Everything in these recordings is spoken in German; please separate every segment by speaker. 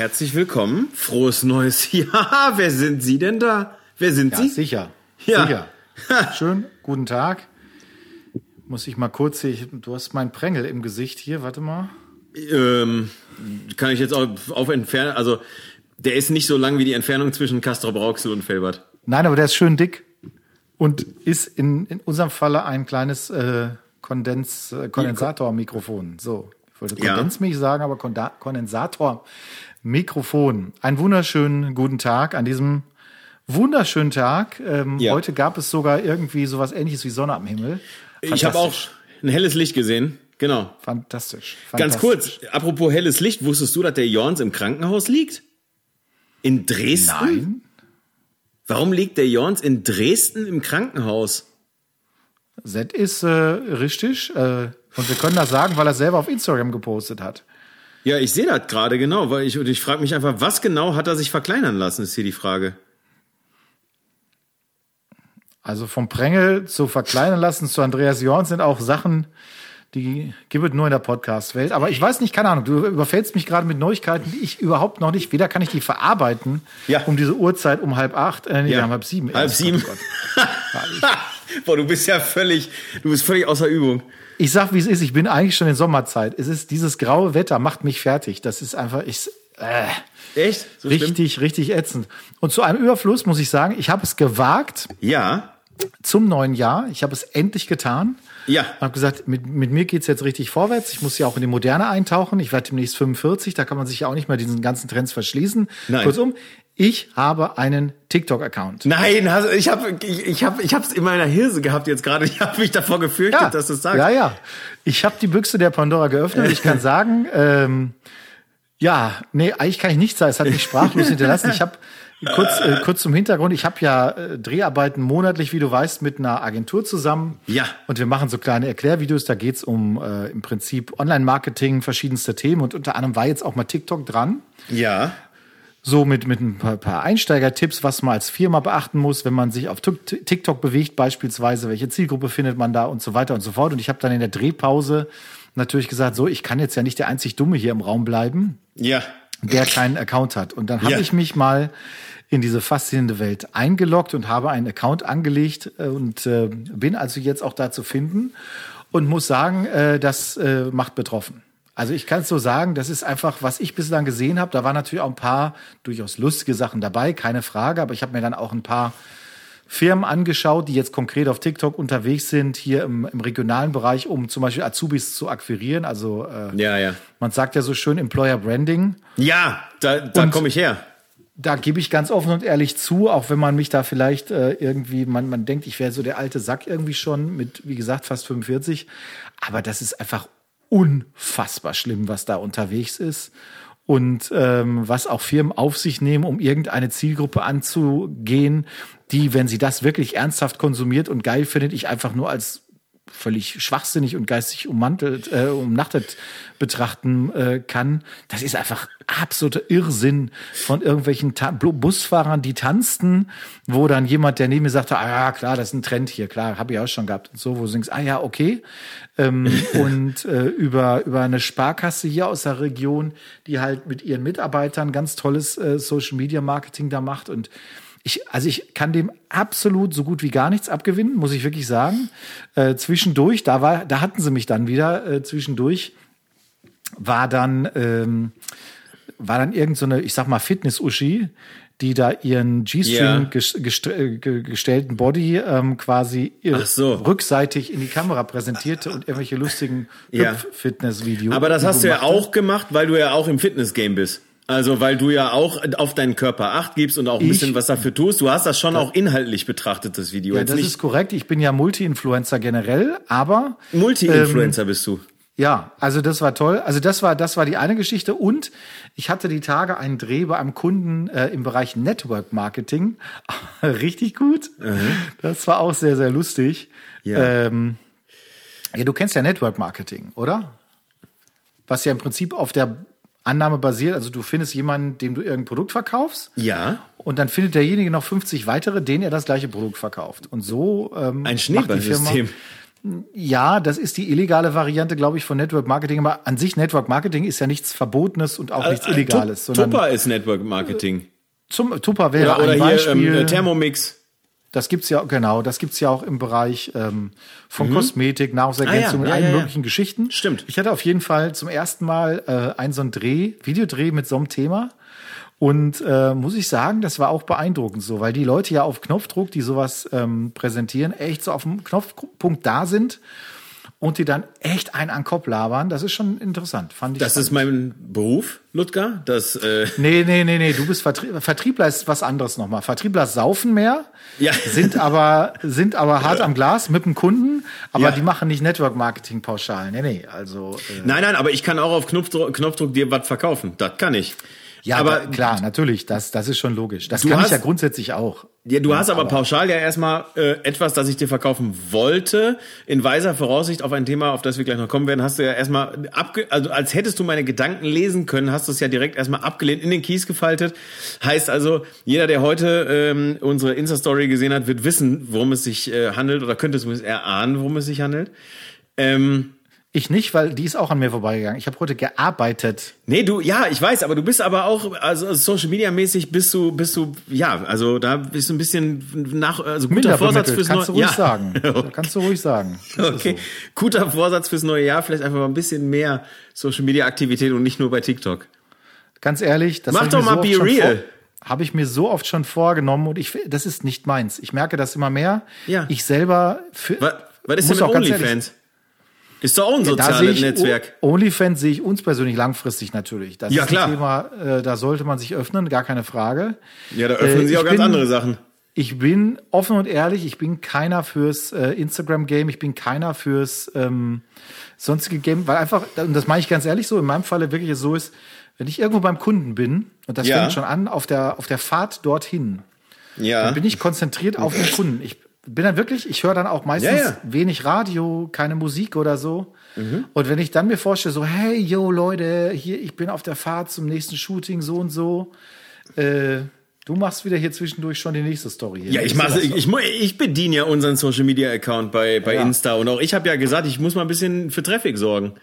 Speaker 1: herzlich willkommen. Frohes neues Jahr. Wer sind Sie denn da? Wer sind
Speaker 2: Ja,
Speaker 1: Sie?
Speaker 2: sicher.
Speaker 1: Ja.
Speaker 2: Sicher. Schön, guten Tag. Muss ich mal kurz ich- du hast meinen Prängel im Gesicht hier, warte mal.
Speaker 1: Ähm, kann ich jetzt auch auf entfernen, also der ist nicht so lang wie die Entfernung zwischen Castro Brauxel und Felbert.
Speaker 2: Nein, aber der ist schön dick und ist in, in unserem Falle ein kleines äh, Kondens, äh, Kondensatormikrofon. So, ich wollte
Speaker 1: Ja.
Speaker 2: Kondensmilch sagen, aber Konda Kondensatormikrofon. Einen wunderschönen guten Tag an diesem wunderschönen Tag. Ähm,
Speaker 1: Ja.
Speaker 2: Heute gab es sogar irgendwie sowas ähnliches wie Sonne am Himmel.
Speaker 1: Ich habe auch ein helles Licht gesehen. Genau.
Speaker 2: Fantastisch.
Speaker 1: Ganz
Speaker 2: Fantastisch.
Speaker 1: kurz, apropos helles Licht, wusstest du, dass der Jorns im Krankenhaus liegt? In Dresden?
Speaker 2: Nein.
Speaker 1: Warum liegt der Jorns in Dresden im Krankenhaus?
Speaker 2: Das ist äh, richtig. Äh, und wir können das sagen, weil er selber auf Instagram gepostet hat.
Speaker 1: Ja, ich sehe das gerade genau, weil ich, und ich frage mich einfach, was genau hat er sich verkleinern lassen, ist hier die Frage.
Speaker 2: Also vom Prängel zu verkleinern lassen zu Andreas Jorns sind auch Sachen, die gibt es nur in der Podcast-Welt. Aber ich weiß nicht, keine Ahnung, du überfällst mich gerade mit Neuigkeiten, die ich überhaupt noch nicht, weder kann ich die verarbeiten,
Speaker 1: Ja.
Speaker 2: um diese Uhrzeit um halb acht, äh, nee, wir haben halb sieben.
Speaker 1: Halb sieben. Boah, du bist ja völlig, du bist völlig außer Übung.
Speaker 2: Ich sag, wie es ist, ich bin eigentlich schon in Sommerzeit. Es ist, dieses graue Wetter macht mich fertig. Das ist einfach, ich, äh,
Speaker 1: Echt? So schlimm?
Speaker 2: richtig, richtig ätzend. Und zu einem Überfluss muss ich sagen, ich habe es gewagt,
Speaker 1: Ja.
Speaker 2: zum neuen Jahr. Ich habe es endlich getan.
Speaker 1: Ja.
Speaker 2: Ich habe gesagt, mit, mit mir geht's jetzt richtig vorwärts. Ich muss ja auch in die Moderne eintauchen. Ich werde demnächst 45, da kann man sich ja auch nicht mehr diesen ganzen Trends verschließen.
Speaker 1: Nein.
Speaker 2: Kurzum, ich habe einen TikTok-Account.
Speaker 1: Nein, hast- ich habe ich, ich hab, ich hab's in meiner Hirse gehabt jetzt gerade. Ich habe mich davor gefürchtet, dass du es sagst.
Speaker 2: ja, ja. Ich habe die Büchse der Pandora geöffnet. Ich kann sagen, ähm, ja, nee, eigentlich kann ich nichts sagen. Es hat mich sprachlos hinterlassen. Ich habe kurz, äh, kurz zum Hintergrund. Ich habe ja äh, Dreharbeiten monatlich, wie du weißt, mit einer Agentur zusammen.
Speaker 1: Ja.
Speaker 2: Und wir machen so kleine Erklärvideos. Da geht's um äh, im Prinzip Online-Marketing, verschiedenste Themen. Und unter anderem war jetzt auch mal TikTok dran.
Speaker 1: Ja.
Speaker 2: So mit, mit ein paar, paar Einsteigertipps, was man als Firma beachten muss, wenn man sich auf Tik- TikTok bewegt, beispielsweise, welche Zielgruppe findet man da und so weiter und so fort. Und ich habe dann in der Drehpause natürlich gesagt, so, ich kann jetzt ja nicht der einzig Dumme hier im Raum bleiben,
Speaker 1: Ja.
Speaker 2: der keinen Account hat. Und dann habe
Speaker 1: Ja.
Speaker 2: ich mich mal in diese faszinierende Welt eingeloggt und habe einen Account angelegt äh, und äh, bin also jetzt auch da zu finden und muss sagen, äh, das äh, macht betroffen. Also ich kann es so sagen, das ist einfach, was ich bislang gesehen habe. Da waren natürlich auch ein paar durchaus lustige Sachen dabei, keine Frage. Aber ich habe mir dann auch ein paar Firmen angeschaut, die jetzt konkret auf TikTok unterwegs sind, hier im, im regionalen Bereich, um zum Beispiel Azubis zu akquirieren. Also äh,
Speaker 1: Ja, ja.
Speaker 2: man sagt ja so schön Employer Branding.
Speaker 1: Ja, da, da komme ich her.
Speaker 2: Da gebe ich ganz offen und ehrlich zu, auch wenn man mich da vielleicht äh, irgendwie, man, man denkt, ich wäre so der alte Sack irgendwie schon mit, wie gesagt, fast 45. Aber das ist einfach unfassbar schlimm, was da unterwegs ist. Und ähm, was auch Firmen auf sich nehmen, um irgendeine Zielgruppe anzugehen, die, wenn sie das wirklich ernsthaft konsumiert und geil findet, ich einfach nur als völlig schwachsinnig und geistig ummantelt, äh, umnachtet betrachten äh, kann. Das ist einfach absoluter Irrsinn von irgendwelchen Ta Bu- Busfahrern, die tanzten, wo dann jemand, der neben mir sagte, ah ja, klar, das ist ein Trend hier, klar, habe ich auch schon gehabt und so, wo du denkst, ah ja, okay. Ähm, und äh, über, über eine Sparkasse hier aus der Region, die halt mit ihren Mitarbeitern ganz tolles äh, Social Media Marketing da macht und ich, also ich kann dem absolut so gut wie gar nichts abgewinnen, muss ich wirklich sagen. Äh, zwischendurch, da war, da hatten sie mich dann wieder. Äh, zwischendurch war dann ähm, war dann irgend so eine, ich sag mal Fitness-Uschi, die da ihren G-String
Speaker 1: Ja.
Speaker 2: ges gest äh, ge gestellten Body ähm, quasi
Speaker 1: so.
Speaker 2: rückseitig in die Kamera präsentierte und irgendwelche lustigen
Speaker 1: Ja.
Speaker 2: Fitness-Videos.
Speaker 1: Aber das hast du ja auch gemacht, weil du ja auch im Fitness-Game bist. Also, weil du ja auch auf deinen Körper Acht gibst und auch ein
Speaker 2: Ich-
Speaker 1: bisschen was dafür tust. Du hast das schon auch inhaltlich betrachtet, das Video.
Speaker 2: Ja,
Speaker 1: Jetzt
Speaker 2: das
Speaker 1: nicht
Speaker 2: ist korrekt. Ich bin ja Multi-Influencer generell, aber
Speaker 1: Multi-Influencer bist du.
Speaker 2: Ja, also das war toll. Also das war das war die eine Geschichte und ich hatte die Tage einen Dreh bei einem Kunden äh, im Bereich Network Marketing. Richtig gut. Das war auch sehr sehr lustig.
Speaker 1: Ja.
Speaker 2: Ähm, ja, du kennst ja Network Marketing, oder? Was ja im Prinzip auf der Annahme basiert, also du findest jemanden, dem du irgendein Produkt verkaufst
Speaker 1: Ja.
Speaker 2: und dann findet derjenige noch 50 weitere, denen er das gleiche Produkt verkauft. Und so ähm,
Speaker 1: Ein
Speaker 2: macht die Firma-
Speaker 1: Schneeballsystem.
Speaker 2: Ja, das ist die illegale Variante, glaube ich, von Network Marketing. Aber an sich Network Marketing ist ja nichts Verbotenes und auch nichts
Speaker 1: Äh,
Speaker 2: Illegales.
Speaker 1: Tupper ist Network Marketing.
Speaker 2: zum Tupper wäre
Speaker 1: Oder, oder
Speaker 2: ein
Speaker 1: hier
Speaker 2: Beispiel.
Speaker 1: ähm, Thermomix.
Speaker 2: Das gibt's ja, genau, das gibt's ja auch im Bereich ähm, von Kosmetik, Nahrungsergänzung
Speaker 1: Mhm. Ah, ja,
Speaker 2: und allen
Speaker 1: ja, ja, ja.
Speaker 2: möglichen Geschichten.
Speaker 1: Stimmt.
Speaker 2: Ich hatte auf jeden Fall zum ersten Mal äh, einen so einen Dreh, Videodreh mit so einem Thema. Und äh, muss ich sagen, das war auch beeindruckend so, weil die Leute ja auf Knopfdruck, die sowas ähm, präsentieren, echt so auf dem Knopfpunkt da sind und die dann echt einen an Kopf labern. Das ist schon interessant, fand ich.
Speaker 1: Das ist mein Beruf, Ludger. Das, äh,
Speaker 2: Nee, nee, nee, nee, du bist Vertrie Vertriebler ist was anderes nochmal. Vertriebler saufen mehr,
Speaker 1: Ja.
Speaker 2: sind aber sind aber hart am Glas mit dem Kunden, aber
Speaker 1: Ja.
Speaker 2: die machen nicht Network Marketing pauschal. Nee, nee, also äh,
Speaker 1: nein, nein, aber ich kann auch auf Knopfdruck, Knopfdruck dir was verkaufen. Das kann ich.
Speaker 2: Ja,
Speaker 1: aber
Speaker 2: aber klar, natürlich, das das ist schon logisch. Das kann ich
Speaker 1: hast-
Speaker 2: ja grundsätzlich auch.
Speaker 1: Ja, du hast aber pauschal ja erstmal äh, etwas, das ich dir verkaufen wollte, in weiser Voraussicht auf ein Thema, auf das wir gleich noch kommen werden, hast du ja erstmal abge also als hättest du meine Gedanken lesen können, hast du es ja direkt erstmal abgelehnt, in den Kies gefaltet. Heißt also, jeder, der heute ähm, unsere Insta-Story gesehen hat, wird wissen, worum es sich äh, handelt oder könnte zumindest erahnen, worum es sich handelt. Ähm,
Speaker 2: Ich nicht, weil die ist auch an mir vorbeigegangen. Ich habe heute gearbeitet.
Speaker 1: Nee, du, ja, ich weiß, aber du bist aber auch, also Social Media mäßig bist du, bist du, ja, also da bist du ein bisschen nach, also guter
Speaker 2: Minder
Speaker 1: Vorsatz fürs
Speaker 2: kannst du
Speaker 1: neue
Speaker 2: ruhig
Speaker 1: Jahr.
Speaker 2: sagen. Kannst du ruhig sagen. Das
Speaker 1: Okay,
Speaker 2: so.
Speaker 1: guter Vorsatz fürs neue Jahr, vielleicht einfach mal ein bisschen mehr Social Media Aktivität und nicht nur bei TikTok.
Speaker 2: Ganz ehrlich, das
Speaker 1: Mach
Speaker 2: hab ich
Speaker 1: doch
Speaker 2: mir
Speaker 1: mal
Speaker 2: so oft
Speaker 1: Be
Speaker 2: schon
Speaker 1: Real.
Speaker 2: Habe ich mir so oft schon vorgenommen und ich das ist nicht meins. Ich merke das immer mehr.
Speaker 1: Ja.
Speaker 2: Ich selber für,
Speaker 1: Was, was ist denn mit OnlyFans? Ist doch auch ein soziales
Speaker 2: ich
Speaker 1: Netzwerk.
Speaker 2: OnlyFans sehe ich uns persönlich langfristig natürlich. Das
Speaker 1: Ja,
Speaker 2: ist
Speaker 1: klar.
Speaker 2: ein Thema, äh, da sollte man sich öffnen, gar keine Frage.
Speaker 1: Ja, da öffnen
Speaker 2: Äh,
Speaker 1: sie auch ganz
Speaker 2: bin-
Speaker 1: andere Sachen.
Speaker 2: Ich bin offen und ehrlich, ich bin keiner fürs äh, Instagram-Game, ich bin keiner fürs ähm, sonstige Game, weil einfach, und das meine ich ganz ehrlich so, in meinem Falle wirklich so ist, wenn ich irgendwo beim Kunden bin, und das
Speaker 1: Ja.
Speaker 2: fängt schon an, auf der, auf der Fahrt dorthin,
Speaker 1: Ja.
Speaker 2: dann bin ich konzentriert auf den Kunden. Ich bin dann wirklich, ich höre dann auch meistens
Speaker 1: Ja, ja.
Speaker 2: wenig Radio, keine Musik oder so. Und wenn ich dann mir vorstelle, so, hey, yo, Leute, hier, ich bin auf der Fahrt zum nächsten Shooting, so und so, äh, du machst wieder hier zwischendurch schon die nächste Story. Hier.
Speaker 1: Ja, ich, mach, ich, ich, ich bediene ja unseren Social Media Account bei, bei
Speaker 2: Ja.
Speaker 1: Insta und auch ich habe ja gesagt, ich muss mal ein bisschen für Traffic sorgen.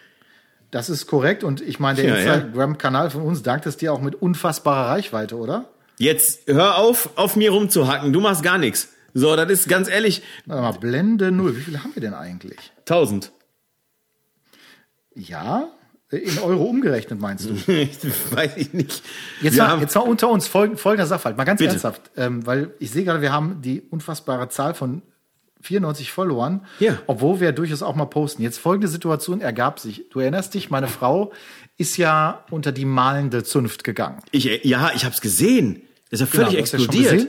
Speaker 2: Das ist korrekt. Und ich meine, der
Speaker 1: Ja, ja.
Speaker 2: Instagram-Kanal von uns dankt es dir auch mit unfassbarer Reichweite, oder?
Speaker 1: Jetzt hör auf, auf mir rumzuhacken. Du machst gar nichts. So, das ist ganz ehrlich
Speaker 2: Warte mal, Blende null. Wie viele haben wir denn eigentlich?
Speaker 1: 1000.
Speaker 2: Ja? In Euro umgerechnet, meinst du?
Speaker 1: Weiß ich nicht.
Speaker 2: Jetzt, mal, jetzt mal unter uns folgender, folgender Sachverhalt, mal ganz
Speaker 1: Bitte.
Speaker 2: ernsthaft, ähm, weil ich sehe gerade, wir haben die unfassbare Zahl von 94 Followern,
Speaker 1: Ja.
Speaker 2: obwohl wir durchaus auch mal posten. Jetzt folgende Situation ergab sich. Du erinnerst dich, meine Frau ist ja unter die malende Zunft gegangen.
Speaker 1: ich, ja, ich hab's gesehen. Das ist ja völlig
Speaker 2: Genau,
Speaker 1: explodiert.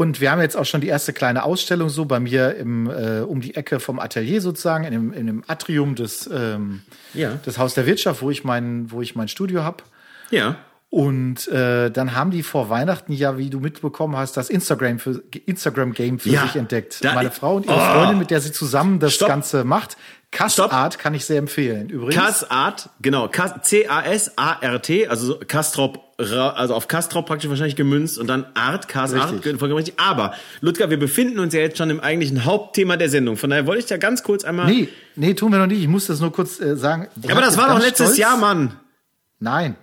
Speaker 2: Und wir haben jetzt auch schon die erste kleine Ausstellung so bei mir im, äh, um die Ecke vom Atelier sozusagen, in dem, in dem Atrium des, ähm,
Speaker 1: Ja.
Speaker 2: des Haus der Wirtschaft, wo ich mein, wo ich mein Studio habe.
Speaker 1: ja.
Speaker 2: Und äh, dann haben die vor Weihnachten ja, wie du mitbekommen hast, das Instagram für Instagram Game für
Speaker 1: Ja,
Speaker 2: sich entdeckt.
Speaker 1: da-
Speaker 2: Meine Frau und ihre
Speaker 1: Oh.
Speaker 2: Freundin, mit der sie zusammen das
Speaker 1: Stopp.
Speaker 2: Ganze macht. Cast
Speaker 1: Stopp.
Speaker 2: Art kann ich sehr empfehlen. Übrigens.
Speaker 1: Cas Art, genau, Cas- C-A-S-A-R-T, also so Castrop, Ra- also auf Castrop praktisch wahrscheinlich gemünzt und dann Art, Cas Art, vollkommen richtig. Aber, Ludger, wir befinden uns ja jetzt schon im eigentlichen Hauptthema der Sendung. Von daher wollte ich da ganz kurz einmal.
Speaker 2: Nee, nee, tun wir noch nicht. Ich muss das nur kurz äh, sagen. Die
Speaker 1: aber das war doch letztes
Speaker 2: stolz.
Speaker 1: Jahr, Mann.
Speaker 2: Nein,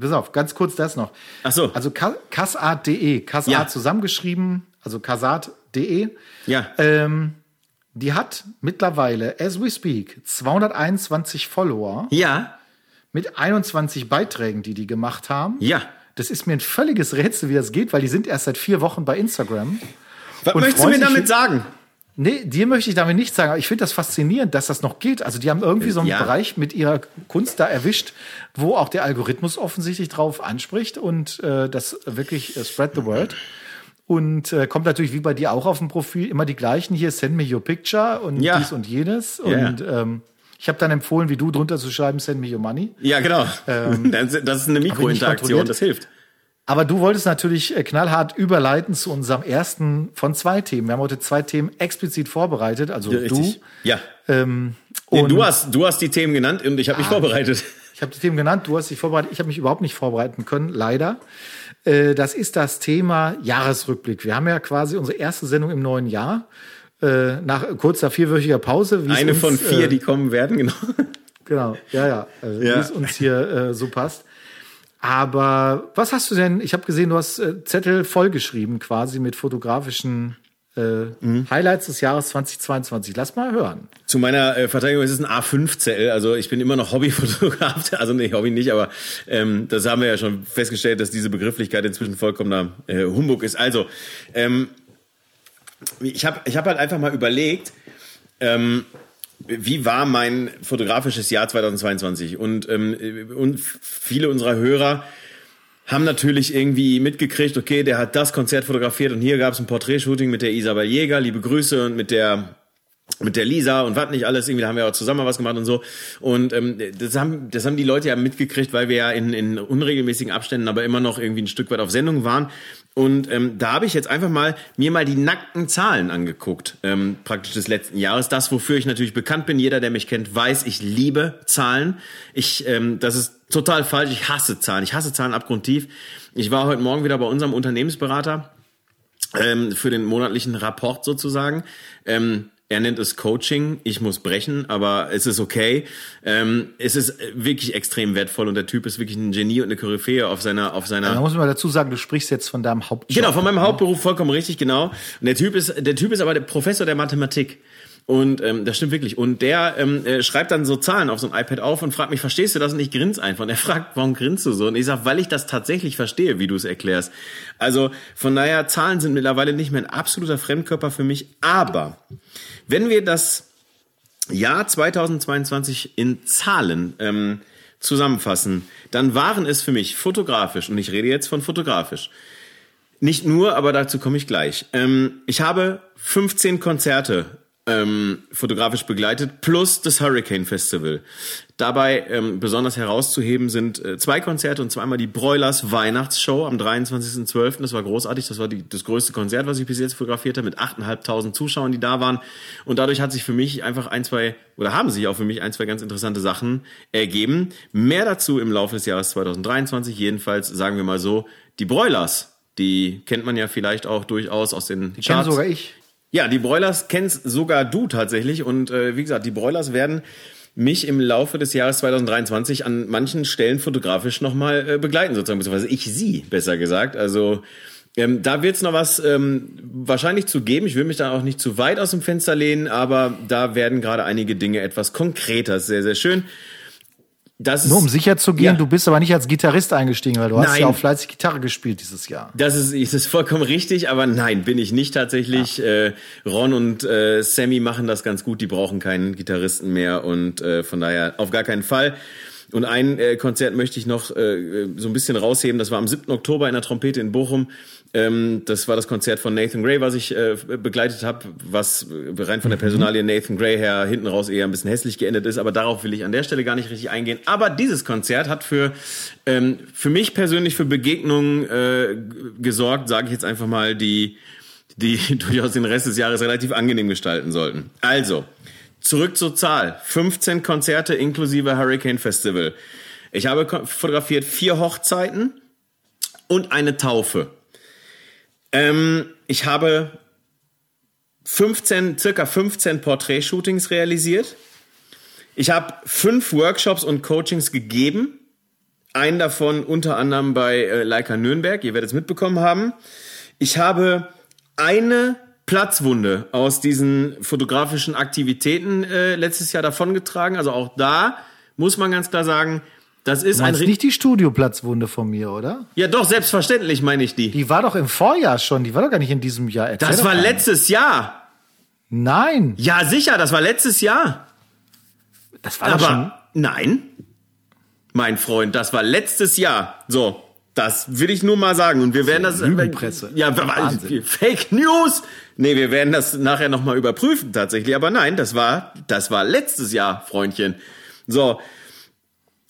Speaker 2: pass auf, ganz kurz das noch.
Speaker 1: Ach so.
Speaker 2: Also ka- kassart.de, Kassart
Speaker 1: Ja.
Speaker 2: zusammengeschrieben, also kassart.de.
Speaker 1: Ja.
Speaker 2: Ähm, die hat mittlerweile, as we speak, 221 Follower
Speaker 1: Ja,
Speaker 2: mit 21 Beiträgen, die die gemacht haben.
Speaker 1: ja.
Speaker 2: Das ist mir ein völliges Rätsel, wie das geht, weil die sind erst seit vier Wochen bei Instagram.
Speaker 1: Was möchtest du mir damit sagen?
Speaker 2: Nee, dir möchte ich damit nicht sagen, aber ich finde das faszinierend, dass das noch geht. Also die haben irgendwie so einen
Speaker 1: Ja.
Speaker 2: Bereich mit ihrer Kunst da erwischt, wo auch der Algorithmus offensichtlich drauf anspricht und äh, das wirklich äh, spread the word. Und äh, kommt natürlich wie bei dir auch auf dem Profil immer die gleichen hier, send me your picture und
Speaker 1: Ja.
Speaker 2: dies und jenes.
Speaker 1: Ja.
Speaker 2: Und ähm, ich habe dann empfohlen, wie du drunter zu schreiben, send me your money.
Speaker 1: Ja, genau.
Speaker 2: Ähm,
Speaker 1: das ist eine Mikrointeraktion, das hilft.
Speaker 2: Aber du wolltest natürlich äh, knallhart überleiten zu unserem ersten von zwei Themen. Wir haben heute zwei Themen explizit vorbereitet, also du.
Speaker 1: Ja.
Speaker 2: Ähm,
Speaker 1: Nee, du, hast, du hast die Themen genannt und ich habe mich vorbereitet.
Speaker 2: Ich habe die Themen genannt, du hast dich vorbereitet. Ich habe mich überhaupt nicht vorbereiten können, leider. Äh, Das ist das Thema Jahresrückblick. Wir haben ja quasi unsere erste Sendung im neuen Jahr. äh, nach kurzer vierwöchiger Pause.
Speaker 1: Eine
Speaker 2: uns,
Speaker 1: von vier,
Speaker 2: äh,
Speaker 1: die kommen werden, genau.
Speaker 2: Genau, ja, ja, also,
Speaker 1: Ja.
Speaker 2: wie es uns hier äh, so passt. Aber was hast du denn? Ich habe gesehen, du hast äh, Zettel vollgeschrieben, quasi mit fotografischen äh,
Speaker 1: Mhm.
Speaker 2: Highlights des Jahres 2022. Lass mal hören.
Speaker 1: Zu meiner äh, Verteidigung ist es ein A5-Zettel, also ich bin immer noch Hobbyfotograf, also nee, Hobby nicht, aber ähm, das haben wir ja schon festgestellt, dass diese Begrifflichkeit inzwischen vollkommener äh, Humbug ist. Also, ähm, ich habe ich hab halt einfach mal überlegt, ähm, wie war mein fotografisches Jahr 2022? Und, ähm, und viele unserer Hörer haben natürlich irgendwie mitgekriegt, okay, der hat das Konzert fotografiert und hier gab es ein Porträtshooting mit der Isabel Jäger, liebe Grüße und mit der mit der Lisa und was nicht alles, irgendwie da haben wir auch zusammen was gemacht und so. Und ähm, das, haben, das haben die Leute ja mitgekriegt, weil wir ja in, in unregelmäßigen Abständen aber immer noch irgendwie ein Stück weit auf Sendung waren. Und ähm, da habe ich jetzt einfach mal mir mal die nackten Zahlen angeguckt, ähm, praktisch des letzten Jahres. Das, wofür ich natürlich bekannt bin. Jeder, der mich kennt, weiß, ich liebe Zahlen. Ich, ähm, das ist total falsch. Ich hasse Zahlen. Ich hasse Zahlen abgrundtief. Ich war heute Morgen wieder bei unserem Unternehmensberater ähm, für den monatlichen Rapport sozusagen. Ähm, er nennt es Coaching. Ich muss brechen, aber es ist okay. Ähm, es ist wirklich extrem wertvoll und der Typ ist wirklich ein Genie und eine Koryphäe auf seiner auf seiner
Speaker 2: Da muss man dazu sagen, du sprichst jetzt von deinem Hauptjob.
Speaker 1: Genau, von meinem Hauptberuf vollkommen richtig, genau. Und der Typ ist, der Typ ist aber der Professor der Mathematik. Und ähm, das stimmt wirklich. Und der ähm, äh, schreibt dann so Zahlen auf so ein iPad auf und fragt mich, verstehst du das? Und ich grinse einfach. Und er fragt, warum grinst du so? Und ich sage, weil ich das tatsächlich verstehe, wie du es erklärst. Also von daher, Zahlen sind mittlerweile nicht mehr ein absoluter Fremdkörper für mich. Aber wenn wir das Jahr 2022 in Zahlen ähm, zusammenfassen, dann waren es für mich fotografisch, und ich rede jetzt von fotografisch, nicht nur, aber dazu komme ich gleich. Ähm, ich habe 15 Konzerte ähm, fotografisch begleitet, plus das Hurricane Festival. Dabei ähm, besonders herauszuheben sind äh, zwei Konzerte und zweimal die Broilers Weihnachtsshow am 23.12. Das war großartig. Das war die, das größte Konzert, was ich bis jetzt fotografiert habe, mit 8.500 Zuschauern, die da waren. Und dadurch hat sich für mich einfach ein, zwei, oder haben sich auch für mich ein, zwei ganz interessante Sachen ergeben. Mehr dazu im Laufe des Jahres 2023. Jedenfalls sagen wir mal so, die Broilers, die kennt man ja vielleicht auch durchaus aus den
Speaker 2: Ich kenne sogar ich.
Speaker 1: Ja, die Broilers kennst sogar du tatsächlich. Und äh, wie gesagt, die Broilers werden mich im Laufe des Jahres 2023 an manchen Stellen fotografisch nochmal äh, begleiten, sozusagen, beziehungsweise ich sie, besser gesagt. Also ähm, da wird es noch was ähm, wahrscheinlich zu geben. Ich will mich da auch nicht zu weit aus dem Fenster lehnen, aber da werden gerade einige Dinge etwas konkreter. Sehr, sehr schön. Das ist,
Speaker 2: Nur um sicher zu gehen,
Speaker 1: Ja.
Speaker 2: du bist aber nicht als Gitarrist eingestiegen, weil du hast
Speaker 1: Nein.
Speaker 2: ja auch fleißig Gitarre gespielt dieses Jahr.
Speaker 1: Das ist, ist es vollkommen richtig, aber nein, bin ich nicht tatsächlich. Äh, Ron und äh, Sammy machen das ganz gut, die brauchen keinen Gitarristen mehr und äh, von daher auf gar keinen Fall. Und ein äh, Konzert möchte ich noch äh, so ein bisschen rausheben. Das war am 7. Oktober in der Trompete in Bochum. Ähm, das war das Konzert von Nathan Gray, was ich äh, begleitet habe, was rein von der Personalie Nathan Gray her hinten raus eher ein bisschen hässlich geendet ist. Aber darauf will ich an der Stelle gar nicht richtig eingehen. Aber dieses Konzert hat für, ähm, für mich persönlich für Begegnungen äh, gesorgt, sage ich jetzt einfach mal, die, die durchaus den Rest des Jahres relativ angenehm gestalten sollten. Also, Zurück zur Zahl. 15 Konzerte inklusive Hurricane Festival. Ich habe fotografiert vier Hochzeiten und eine Taufe. Ähm, ich habe 15, circa 15 Porträtshootings realisiert. Ich habe fünf Workshops und Coachings gegeben. Einen davon unter anderem bei äh, Leica Nürnberg. Ihr werdet es mitbekommen haben. Ich habe eine Platzwunde aus diesen fotografischen Aktivitäten äh, letztes Jahr davongetragen. Also auch da muss man ganz klar sagen, das ist ein
Speaker 2: nicht die Studioplatzwunde von mir, oder?
Speaker 1: ja doch selbstverständlich meine ich die.
Speaker 2: Die war doch im Vorjahr schon, die war doch gar nicht in diesem Jahr. Erzähl
Speaker 1: Das war
Speaker 2: mal.
Speaker 1: letztes Jahr.
Speaker 2: Nein,
Speaker 1: Ja sicher, das war letztes Jahr.
Speaker 2: das war doch schon.
Speaker 1: Aber nein, mein Freund, das war letztes Jahr. So, das will ich nur mal sagen. Und wir werden das.
Speaker 2: Lügenpresse.
Speaker 1: Ja, aber-
Speaker 2: Wahnsinn.
Speaker 1: Fake News. Nee, wir werden das nachher nochmal überprüfen tatsächlich. Aber nein, das war, das war letztes Jahr, Freundchen. So,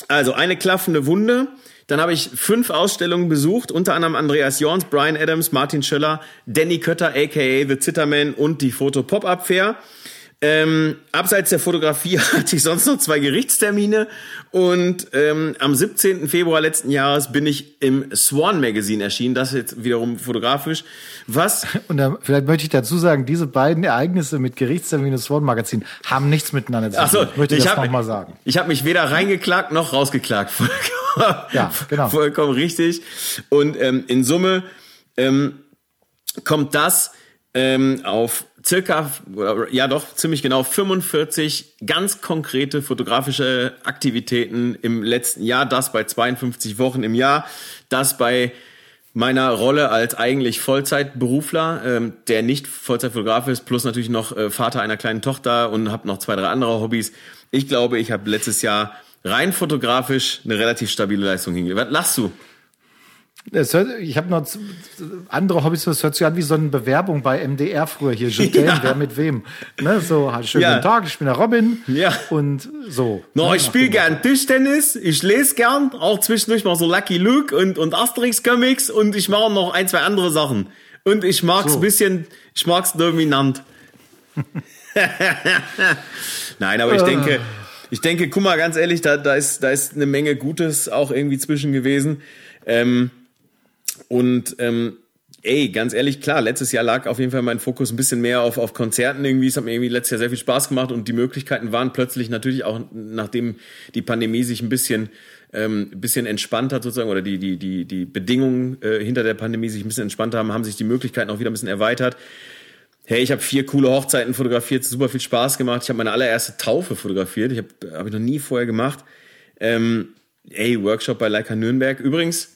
Speaker 1: also eine klaffende Wunde. Dann habe ich fünf Ausstellungen besucht, unter anderem Andreas Jorns, Brian Adams, Martin Schöller, Danny Kötter, aka The Zitterman und die Foto Pop-Up Fair. Ähm, abseits der Fotografie hatte ich sonst noch zwei Gerichtstermine und ähm, am 17. Februar letzten Jahres bin ich im Swan Magazine erschienen, das jetzt wiederum fotografisch. Was?
Speaker 2: Und da, vielleicht möchte ich dazu sagen, diese beiden Ereignisse mit Gerichtstermin und Swan Magazin haben nichts miteinander zu tun.
Speaker 1: So,
Speaker 2: ich möchte
Speaker 1: ich
Speaker 2: das nochmal sagen.
Speaker 1: Ich habe mich weder reingeklagt noch rausgeklagt. Vollkommen,
Speaker 2: Ja, genau.
Speaker 1: vollkommen richtig. Und ähm, in Summe ähm, kommt das ähm, auf circa, ja doch, ziemlich genau 45 ganz konkrete fotografische Aktivitäten im letzten Jahr. Das bei 52 Wochen im Jahr. Das bei meiner Rolle als eigentlich Vollzeitberufler, ähm, der nicht Vollzeitfotograf ist, plus natürlich noch äh, Vater einer kleinen Tochter und habe noch zwei, drei andere Hobbys. Ich glaube, ich habe letztes Jahr rein fotografisch eine relativ stabile Leistung hingelegt. Was lachst du?
Speaker 2: Hört, ich habe noch andere Hobbys, das hört sich an wie so eine Bewerbung bei MDR früher hier.
Speaker 1: Ja.
Speaker 2: wer mit wem. Ne, so, schönen
Speaker 1: Ja.
Speaker 2: guten Tag, ich bin der Robin.
Speaker 1: Ja.
Speaker 2: Und so.
Speaker 1: No,
Speaker 2: Ne,
Speaker 1: ich spiele gern Tischtennis, ich lese gern, auch zwischendurch mal so Lucky Luke und, und Asterix-Comics und ich mache noch ein, zwei andere Sachen. Und ich mag's
Speaker 2: So.
Speaker 1: bisschen, ich mag's dominant. Nein, aber ich
Speaker 2: Ah.
Speaker 1: denke, ich denke, guck mal, ganz ehrlich, da, da ist, da ist eine Menge Gutes auch irgendwie zwischen gewesen. Ähm, und ähm, ey, ganz ehrlich, klar, letztes Jahr lag auf jeden Fall mein Fokus ein bisschen mehr auf, auf Konzerten irgendwie. Es hat mir irgendwie letztes Jahr sehr viel Spaß gemacht und die Möglichkeiten waren plötzlich natürlich auch, nachdem die Pandemie sich ein bisschen ähm, bisschen entspannt hat sozusagen oder die die die die Bedingungen äh, hinter der Pandemie sich ein bisschen entspannt haben, haben sich die Möglichkeiten auch wieder ein bisschen erweitert. Hey, ich habe vier coole Hochzeiten fotografiert, super viel Spaß gemacht. Ich habe meine allererste Taufe fotografiert. Ich habe hab ich noch nie vorher gemacht. Ähm, ey, Workshop bei Leica Nürnberg. Übrigens,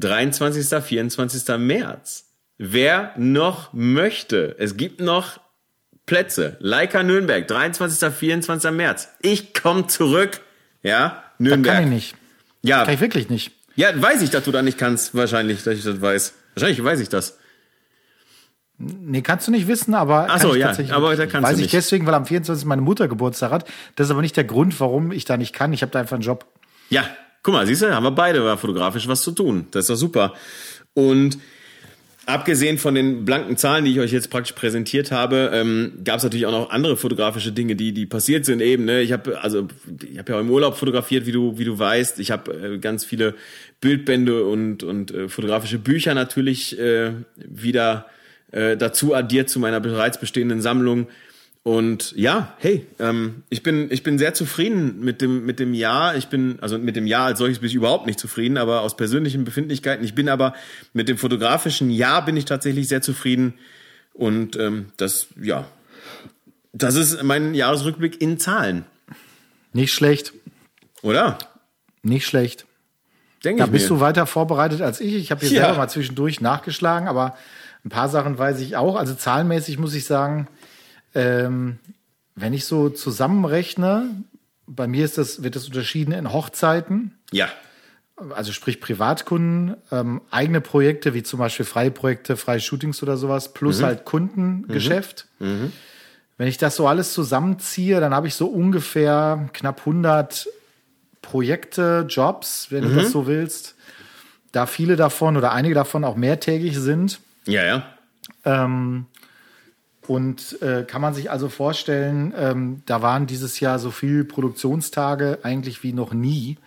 Speaker 1: 23. 24. März. Wer noch möchte, es gibt noch Plätze. Leica Nürnberg, 23. 24. März. Ich komme zurück. Ja,
Speaker 2: Da
Speaker 1: Nürnberg.
Speaker 2: kann ich nicht.
Speaker 1: Ja,
Speaker 2: Kann ich wirklich nicht.
Speaker 1: ja, weiß ich, dass du da nicht kannst, wahrscheinlich, dass ich das weiß. Wahrscheinlich weiß ich das.
Speaker 2: Nee, kannst du nicht wissen, aber.
Speaker 1: Ach so,
Speaker 2: ich
Speaker 1: ja, aber da kannst du
Speaker 2: Weiß ich
Speaker 1: nicht.
Speaker 2: deswegen, weil am 24. meine Mutter Geburtstag hat. Das ist aber nicht der Grund, warum ich da nicht kann. Ich habe da einfach einen Job.
Speaker 1: Ja, guck mal, siehst du, haben wir beide fotografisch was zu tun. Das ist doch super. Und abgesehen von den blanken Zahlen, die ich euch jetzt praktisch präsentiert habe, ähm, gab es natürlich auch noch andere fotografische Dinge, die die passiert sind eben. Ne? Ich habe also ich habe ja auch im Urlaub fotografiert, wie du wie du weißt. Ich habe äh, ganz viele Bildbände und und äh, fotografische Bücher natürlich äh, wieder äh, dazu addiert zu meiner bereits bestehenden Sammlung. Und ja, hey, ähm, ich bin ich bin sehr zufrieden mit dem mit dem Jahr. Ich bin also mit dem Jahr als solches bin ich überhaupt nicht zufrieden, aber aus persönlichen Befindlichkeiten. Ich bin aber mit dem fotografischen Jahr bin ich tatsächlich sehr zufrieden. Und ähm, das ja, das ist mein Jahresrückblick in Zahlen,
Speaker 2: Nicht schlecht.
Speaker 1: oder?
Speaker 2: Nicht schlecht.
Speaker 1: Denke
Speaker 2: Da
Speaker 1: ich
Speaker 2: bist
Speaker 1: mir.
Speaker 2: du weiter vorbereitet als ich. Ich habe hier
Speaker 1: Ja.
Speaker 2: selber mal zwischendurch nachgeschlagen, aber ein paar Sachen weiß ich auch. Also zahlenmäßig muss ich sagen, ähm, wenn ich so zusammenrechne, bei mir ist das, wird das unterschieden in Hochzeiten,
Speaker 1: ja,
Speaker 2: also sprich Privatkunden, ähm, eigene Projekte, wie zum Beispiel freie Projekte, freie Shootings oder sowas, plus halt Kundengeschäft. Wenn ich das so alles zusammenziehe, dann habe ich so ungefähr knapp 100 Projekte, Jobs, wenn du das so willst. Da viele davon oder einige davon auch mehrtägig sind.
Speaker 1: ja, ja.
Speaker 2: Ähm, und äh, kann man sich also vorstellen, ähm, da waren dieses Jahr so viel Produktionstage eigentlich wie noch nie.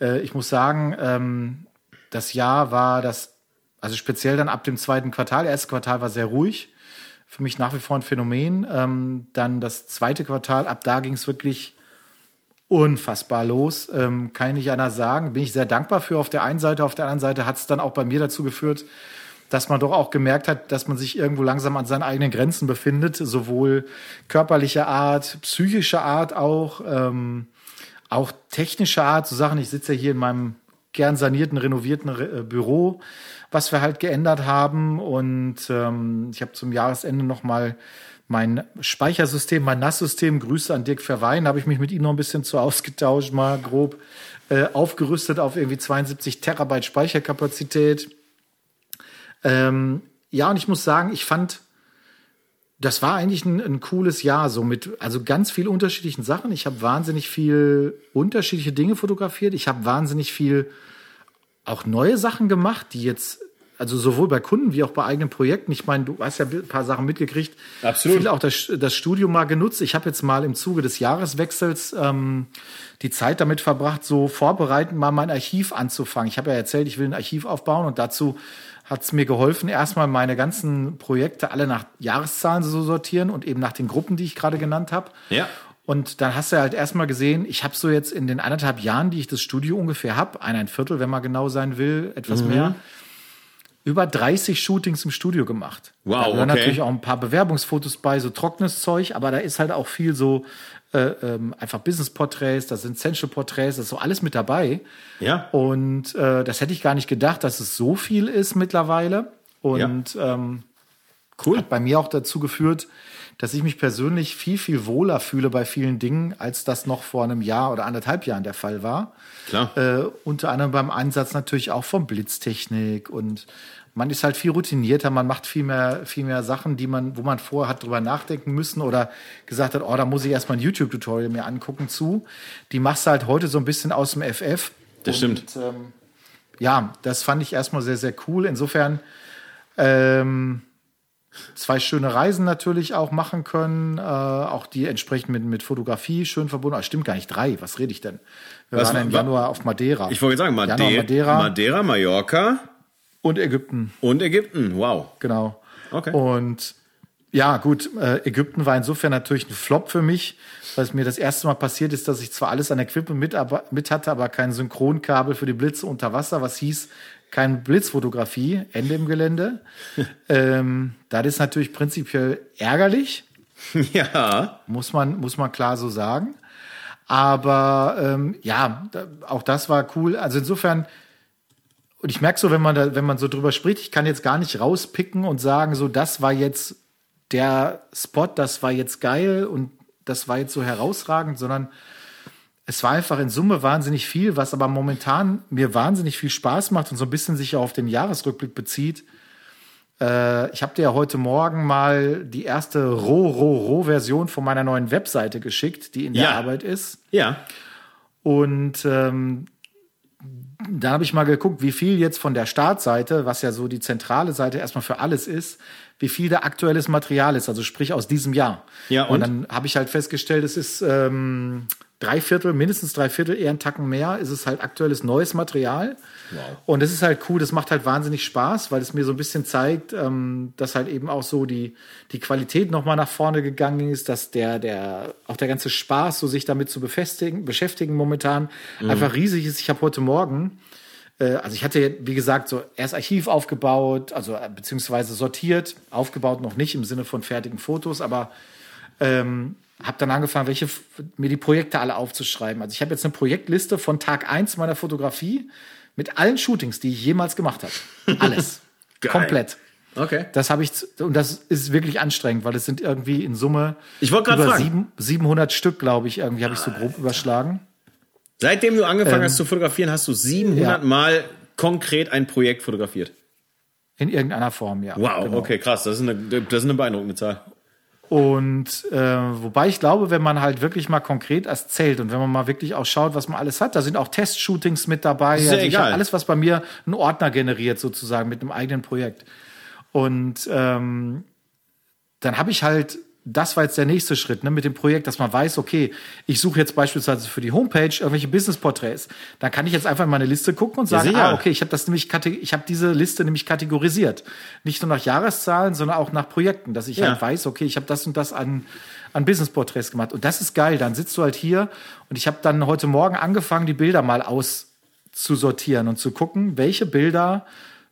Speaker 2: Äh, ich muss sagen, ähm, das Jahr war das, also speziell dann ab dem zweiten Quartal, erstes Quartal war sehr ruhig. Für mich nach wie vor ein Phänomen. Ähm, dann das zweite Quartal, ab da ging es wirklich unfassbar los. Ähm, kann ich nicht einer sagen. Bin ich sehr dankbar für auf der einen Seite. Auf der anderen Seite hat es dann auch bei mir dazu geführt, dass man doch auch gemerkt hat, dass man sich irgendwo langsam an seinen eigenen Grenzen befindet, sowohl körperlicher Art, psychischer Art auch, ähm, auch technischer Art, so Sachen. Ich sitze ja hier in meinem gern sanierten, renovierten Re äh, Büro, was wir halt geändert haben. Und ähm, ich habe zum Jahresende noch mal mein Speichersystem, mein NAS-System, Grüße an Dirk Verwein, habe ich mich mit ihm noch ein bisschen zu ausgetauscht, mal grob äh, aufgerüstet auf irgendwie 72 Terabyte Speicherkapazität. Ähm, ja, und ich muss sagen, ich fand, das war eigentlich ein, ein cooles Jahr, so mit, also ganz viel unterschiedlichen Sachen. Ich habe wahnsinnig viel unterschiedliche Dinge fotografiert. Ich habe wahnsinnig viel auch neue Sachen gemacht, die jetzt also sowohl bei Kunden wie auch bei eigenen Projekten. Ich meine, du hast ja ein paar Sachen mitgekriegt.
Speaker 1: Absolut.
Speaker 2: Viel auch das, das Studio mal genutzt. Ich habe jetzt mal im Zuge des Jahreswechsels ähm, die Zeit damit verbracht, so vorbereitend mal mein Archiv anzufangen. Ich habe ja erzählt, ich will ein Archiv aufbauen und dazu hat es mir geholfen, erstmal meine ganzen Projekte alle nach Jahreszahlen zu sortieren und eben nach den Gruppen, die ich gerade genannt habe.
Speaker 1: Ja.
Speaker 2: Und dann hast du halt erstmal gesehen, ich habe so jetzt in den anderthalb Jahren, die ich das Studio ungefähr habe, ein Viertel, wenn man genau sein will, etwas
Speaker 1: Mhm.
Speaker 2: mehr, über 30 Shootings im Studio gemacht.
Speaker 1: Wow,
Speaker 2: da gehören
Speaker 1: okay.
Speaker 2: natürlich auch ein paar Bewerbungsfotos bei, so trockenes Zeug, aber da ist halt auch viel so äh, ähm, einfach Business-Porträts, da sind Essential-Porträts, das ist so alles mit dabei.
Speaker 1: Ja.
Speaker 2: Und äh, das hätte ich gar nicht gedacht, dass es so viel ist mittlerweile. Und ähm,
Speaker 1: Cool.
Speaker 2: hat bei mir auch dazu geführt, dass ich mich persönlich viel, viel wohler fühle bei vielen Dingen, als das noch vor einem Jahr oder anderthalb Jahren der Fall war.
Speaker 1: Klar.
Speaker 2: Äh, unter anderem beim Einsatz natürlich auch von Blitztechnik und man ist halt viel routinierter, man macht viel mehr, viel mehr Sachen, die man, wo man vorher hat drüber nachdenken müssen oder gesagt hat, oh, da muss ich erstmal ein YouTube-Tutorial mir angucken zu. Die machst du halt heute so ein bisschen aus dem FF.
Speaker 1: Das
Speaker 2: und,
Speaker 1: stimmt.
Speaker 2: Ähm, ja, das fand ich erstmal sehr, sehr cool. Insofern ähm, zwei schöne Reisen natürlich auch machen können, äh, auch die entsprechend mit, mit Fotografie schön verbunden. Ah, stimmt gar nicht, drei, was rede ich denn? Wir
Speaker 1: Was
Speaker 2: waren im Januar auf Madeira.
Speaker 1: Ich wollte sagen, Made
Speaker 2: Januar, Madeira
Speaker 1: Madeira, Mallorca
Speaker 2: und Ägypten,
Speaker 1: und Ägypten. Wow.
Speaker 2: genau.
Speaker 1: Okay.
Speaker 2: Und ja, gut, äh, Ägypten war insofern natürlich ein Flop für mich, weil es mir das erste Mal passiert ist, dass ich zwar alles an Equipment mit, aber, mit hatte, aber kein Synchronkabel für die Blitze unter Wasser, was hieß, keine Blitzfotografie, Ende im Gelände. ähm, das ist natürlich prinzipiell ärgerlich,
Speaker 1: Ja.
Speaker 2: muss man, muss man klar so sagen. Aber ähm, ja, auch das war cool. Also insofern, und ich merke so, wenn man da, wenn man so drüber spricht, ich kann jetzt gar nicht rauspicken und sagen, so das war jetzt der Spot, das war jetzt geil und das war jetzt so herausragend, sondern es war einfach in Summe wahnsinnig viel, was aber momentan mir wahnsinnig viel Spaß macht und so ein bisschen sich auf den Jahresrückblick bezieht. Äh, ich habe dir ja heute Morgen mal die erste Roh-Roh-Roh-Version von meiner neuen Webseite geschickt, die in der
Speaker 1: Ja.
Speaker 2: Arbeit ist.
Speaker 1: Ja.
Speaker 2: Und ähm, da habe ich mal geguckt, wie viel jetzt von der Startseite, was ja so die zentrale Seite erstmal für alles ist, wie viel da aktuelles Material ist, also sprich aus diesem Jahr.
Speaker 1: Ja, und?
Speaker 2: und dann habe ich halt festgestellt, es ist ähm, drei Viertel, mindestens drei Viertel, eher einen Tacken mehr, ist es halt aktuelles neues Material.
Speaker 1: Wow.
Speaker 2: Und das ist halt cool, das macht halt wahnsinnig Spaß, weil es mir so ein bisschen zeigt, ähm, dass halt eben auch so die, die Qualität nochmal nach vorne gegangen ist, dass der, der, auch der ganze Spaß, so sich damit zu befestigen, beschäftigen momentan einfach riesig ist. Ich habe heute Morgen, äh, also ich hatte, wie gesagt, so erst Archiv aufgebaut, also äh, beziehungsweise sortiert, aufgebaut noch nicht im Sinne von fertigen Fotos, aber ähm, habe dann angefangen, welche mir die Projekte alle aufzuschreiben. Also ich habe jetzt eine Projektliste von Tag 1 meiner Fotografie mit allen Shootings, die ich jemals gemacht habe. Alles. Komplett.
Speaker 1: Okay.
Speaker 2: Das habe ich, und das ist wirklich anstrengend, weil es sind irgendwie in Summe
Speaker 1: Ich
Speaker 2: über
Speaker 1: fragen.
Speaker 2: sieben, 700 Stück, glaube ich, irgendwie habe ich so grob überschlagen.
Speaker 1: Seitdem du angefangen hast zu fotografieren, hast du 700
Speaker 2: Ähm, ja.
Speaker 1: Mal konkret ein Projekt fotografiert.
Speaker 2: In irgendeiner Form, ja.
Speaker 1: Wow,
Speaker 2: Genau.
Speaker 1: okay, krass. Das ist eine, das ist eine beeindruckende Zahl.
Speaker 2: Und äh, wobei ich glaube, wenn man halt wirklich mal konkret erst zählt und wenn man mal wirklich auch schaut, was man alles hat, da sind auch Testshootings mit dabei.
Speaker 1: Ja
Speaker 2: also ich habe alles, was bei mir einen Ordner generiert, sozusagen, mit einem eigenen Projekt. Und ähm, dann habe ich halt, das war jetzt der nächste Schritt, ne, mit dem Projekt, dass man weiß, okay, ich suche jetzt beispielsweise für die Homepage irgendwelche Business-Porträts. Dann kann ich jetzt einfach in meine Liste gucken und sagen,
Speaker 1: sicher.
Speaker 2: ah, okay, ich habe das nämlich, ich habe diese Liste nämlich kategorisiert. Nicht nur nach Jahreszahlen, sondern auch nach Projekten, dass ich
Speaker 1: Ja.
Speaker 2: halt weiß, okay, ich habe das und das an, an Business-Porträts gemacht. Und das ist geil. Dann sitzt du halt hier und ich habe dann heute Morgen angefangen, die Bilder mal auszusortieren und zu gucken, welche Bilder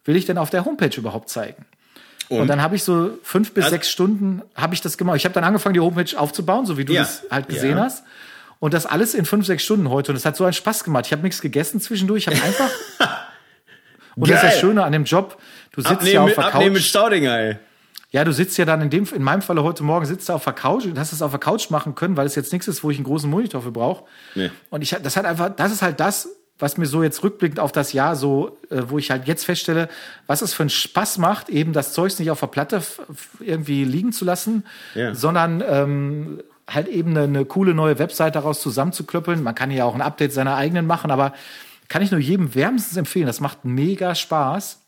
Speaker 2: will ich denn auf der Homepage überhaupt zeigen. Und, dann habe ich so fünf bis
Speaker 1: Also-
Speaker 2: sechs Stunden habe ich das gemacht. Ich habe dann angefangen, die Homepage aufzubauen, so wie du
Speaker 1: Ja.
Speaker 2: das halt gesehen
Speaker 1: Ja.
Speaker 2: hast. Und das alles in fünf, sechs Stunden heute. Und es hat so einen Spaß gemacht. Ich habe nichts gegessen zwischendurch. Ich habe einfach. und das ist das
Speaker 1: Geil.
Speaker 2: Schöne an dem Job. Du sitzt ja
Speaker 1: Abnehmen,
Speaker 2: auf
Speaker 1: mit,
Speaker 2: der
Speaker 1: abnehmen mit
Speaker 2: Couch.
Speaker 1: Staudinger, ey.
Speaker 2: Ja, du sitzt ja dann in dem, in meinem Falle heute Morgen sitzt du auf der Couch und hast es auf der Couch machen können, weil es jetzt nichts ist, wo ich einen großen Monitor für brauche.
Speaker 1: Nee.
Speaker 2: Und ich, das hat einfach, das ist halt das, was mir so jetzt rückblickend auf das Jahr so, äh, wo ich halt jetzt feststelle, was es für einen Spaß macht, eben das Zeugs nicht auf der Platte irgendwie liegen zu lassen,
Speaker 1: Ja.
Speaker 2: sondern ähm, halt eben eine, eine coole neue Website daraus zusammenzuklöppeln. Man kann ja auch ein Update seiner eigenen machen, aber kann ich nur jedem wärmstens empfehlen. Das macht mega Spaß.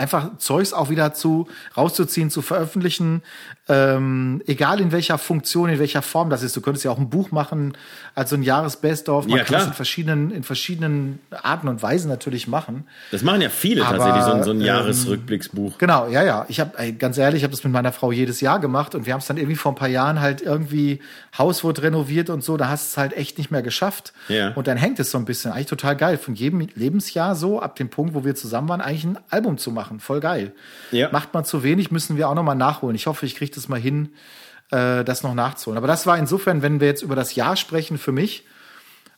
Speaker 2: Einfach Zeugs auch wieder zu rauszuziehen, zu veröffentlichen, ähm, egal in welcher Funktion, in welcher Form das ist. Du könntest ja auch ein Buch machen, also ein Jahresbest-of. Man
Speaker 1: Ja,
Speaker 2: kann das
Speaker 1: klar.
Speaker 2: in verschiedenen, in verschiedenen Arten und Weisen natürlich machen.
Speaker 1: Das machen ja viele
Speaker 2: Aber,
Speaker 1: tatsächlich, so ein, so ein
Speaker 2: ähm,
Speaker 1: Jahresrückblicksbuch.
Speaker 2: Genau, ja, ja. Ich habe ganz ehrlich, ich habe das mit meiner Frau jedes Jahr gemacht und wir haben es dann irgendwie vor ein paar Jahren halt irgendwie Haus wurde renoviert und so. Da hast du es halt echt nicht mehr geschafft.
Speaker 1: Ja.
Speaker 2: Und dann hängt es so ein bisschen. Eigentlich total geil. Von jedem Lebensjahr so ab dem Punkt, wo wir zusammen waren, eigentlich ein Album zu machen. Voll geil.
Speaker 1: Ja.
Speaker 2: Macht man zu wenig, müssen wir auch noch mal nachholen. Ich hoffe, ich kriege das mal hin, äh, das noch nachzuholen. Aber das war insofern, wenn wir jetzt über das Jahr sprechen, für mich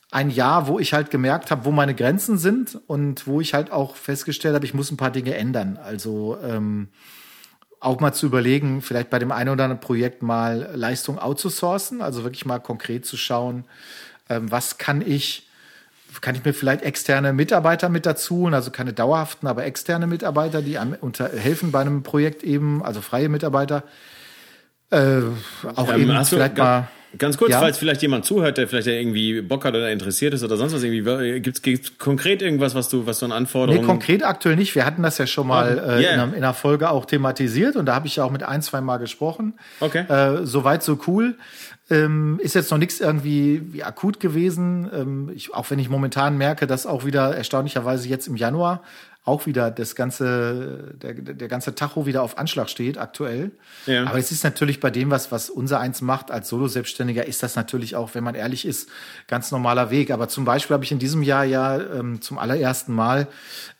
Speaker 2: ein Jahr, wo ich halt gemerkt habe, wo meine Grenzen sind und wo ich halt auch festgestellt habe, ich muss ein paar Dinge ändern. Also ähm, auch mal zu überlegen, vielleicht bei dem einen oder anderen Projekt mal Leistung outzusourcen, also wirklich mal konkret zu schauen, ähm, was kann ich, kann ich mir vielleicht externe Mitarbeiter mit dazu, holen, also keine dauerhaften, aber externe Mitarbeiter, die einem unter, helfen bei einem Projekt eben, also freie Mitarbeiter. Äh, auch
Speaker 1: Ähm,
Speaker 2: eben
Speaker 1: du-
Speaker 2: vielleicht mal.
Speaker 1: Ganz kurz,
Speaker 2: Ja?
Speaker 1: falls vielleicht jemand zuhört, der vielleicht irgendwie Bock hat oder interessiert ist oder sonst was irgendwie, gibt's, gibt's konkret irgendwas, was du, was du an
Speaker 2: Nee,
Speaker 1: Anforderungen?
Speaker 2: konkret aktuell nicht. Wir hatten das ja schon mal
Speaker 1: Ah,
Speaker 2: äh,
Speaker 1: yeah.
Speaker 2: in, einer, in einer Folge auch thematisiert und da habe ich ja auch mit ein, zwei Mal gesprochen.
Speaker 1: Okay.
Speaker 2: Äh, Soweit, so cool. Ähm, ist jetzt noch nichts irgendwie wie akut gewesen. Ähm, ich, auch wenn ich momentan merke, dass auch wieder erstaunlicherweise jetzt im Januar auch wieder das ganze, der, der ganze Tacho wieder auf Anschlag steht aktuell.
Speaker 1: Ja.
Speaker 2: Aber es ist natürlich bei dem, was, was unser eins macht als Solo-Selbstständiger, ist das natürlich auch, wenn man ehrlich ist, ganz normaler Weg. Aber zum Beispiel habe ich in diesem Jahr ja ähm, zum allerersten Mal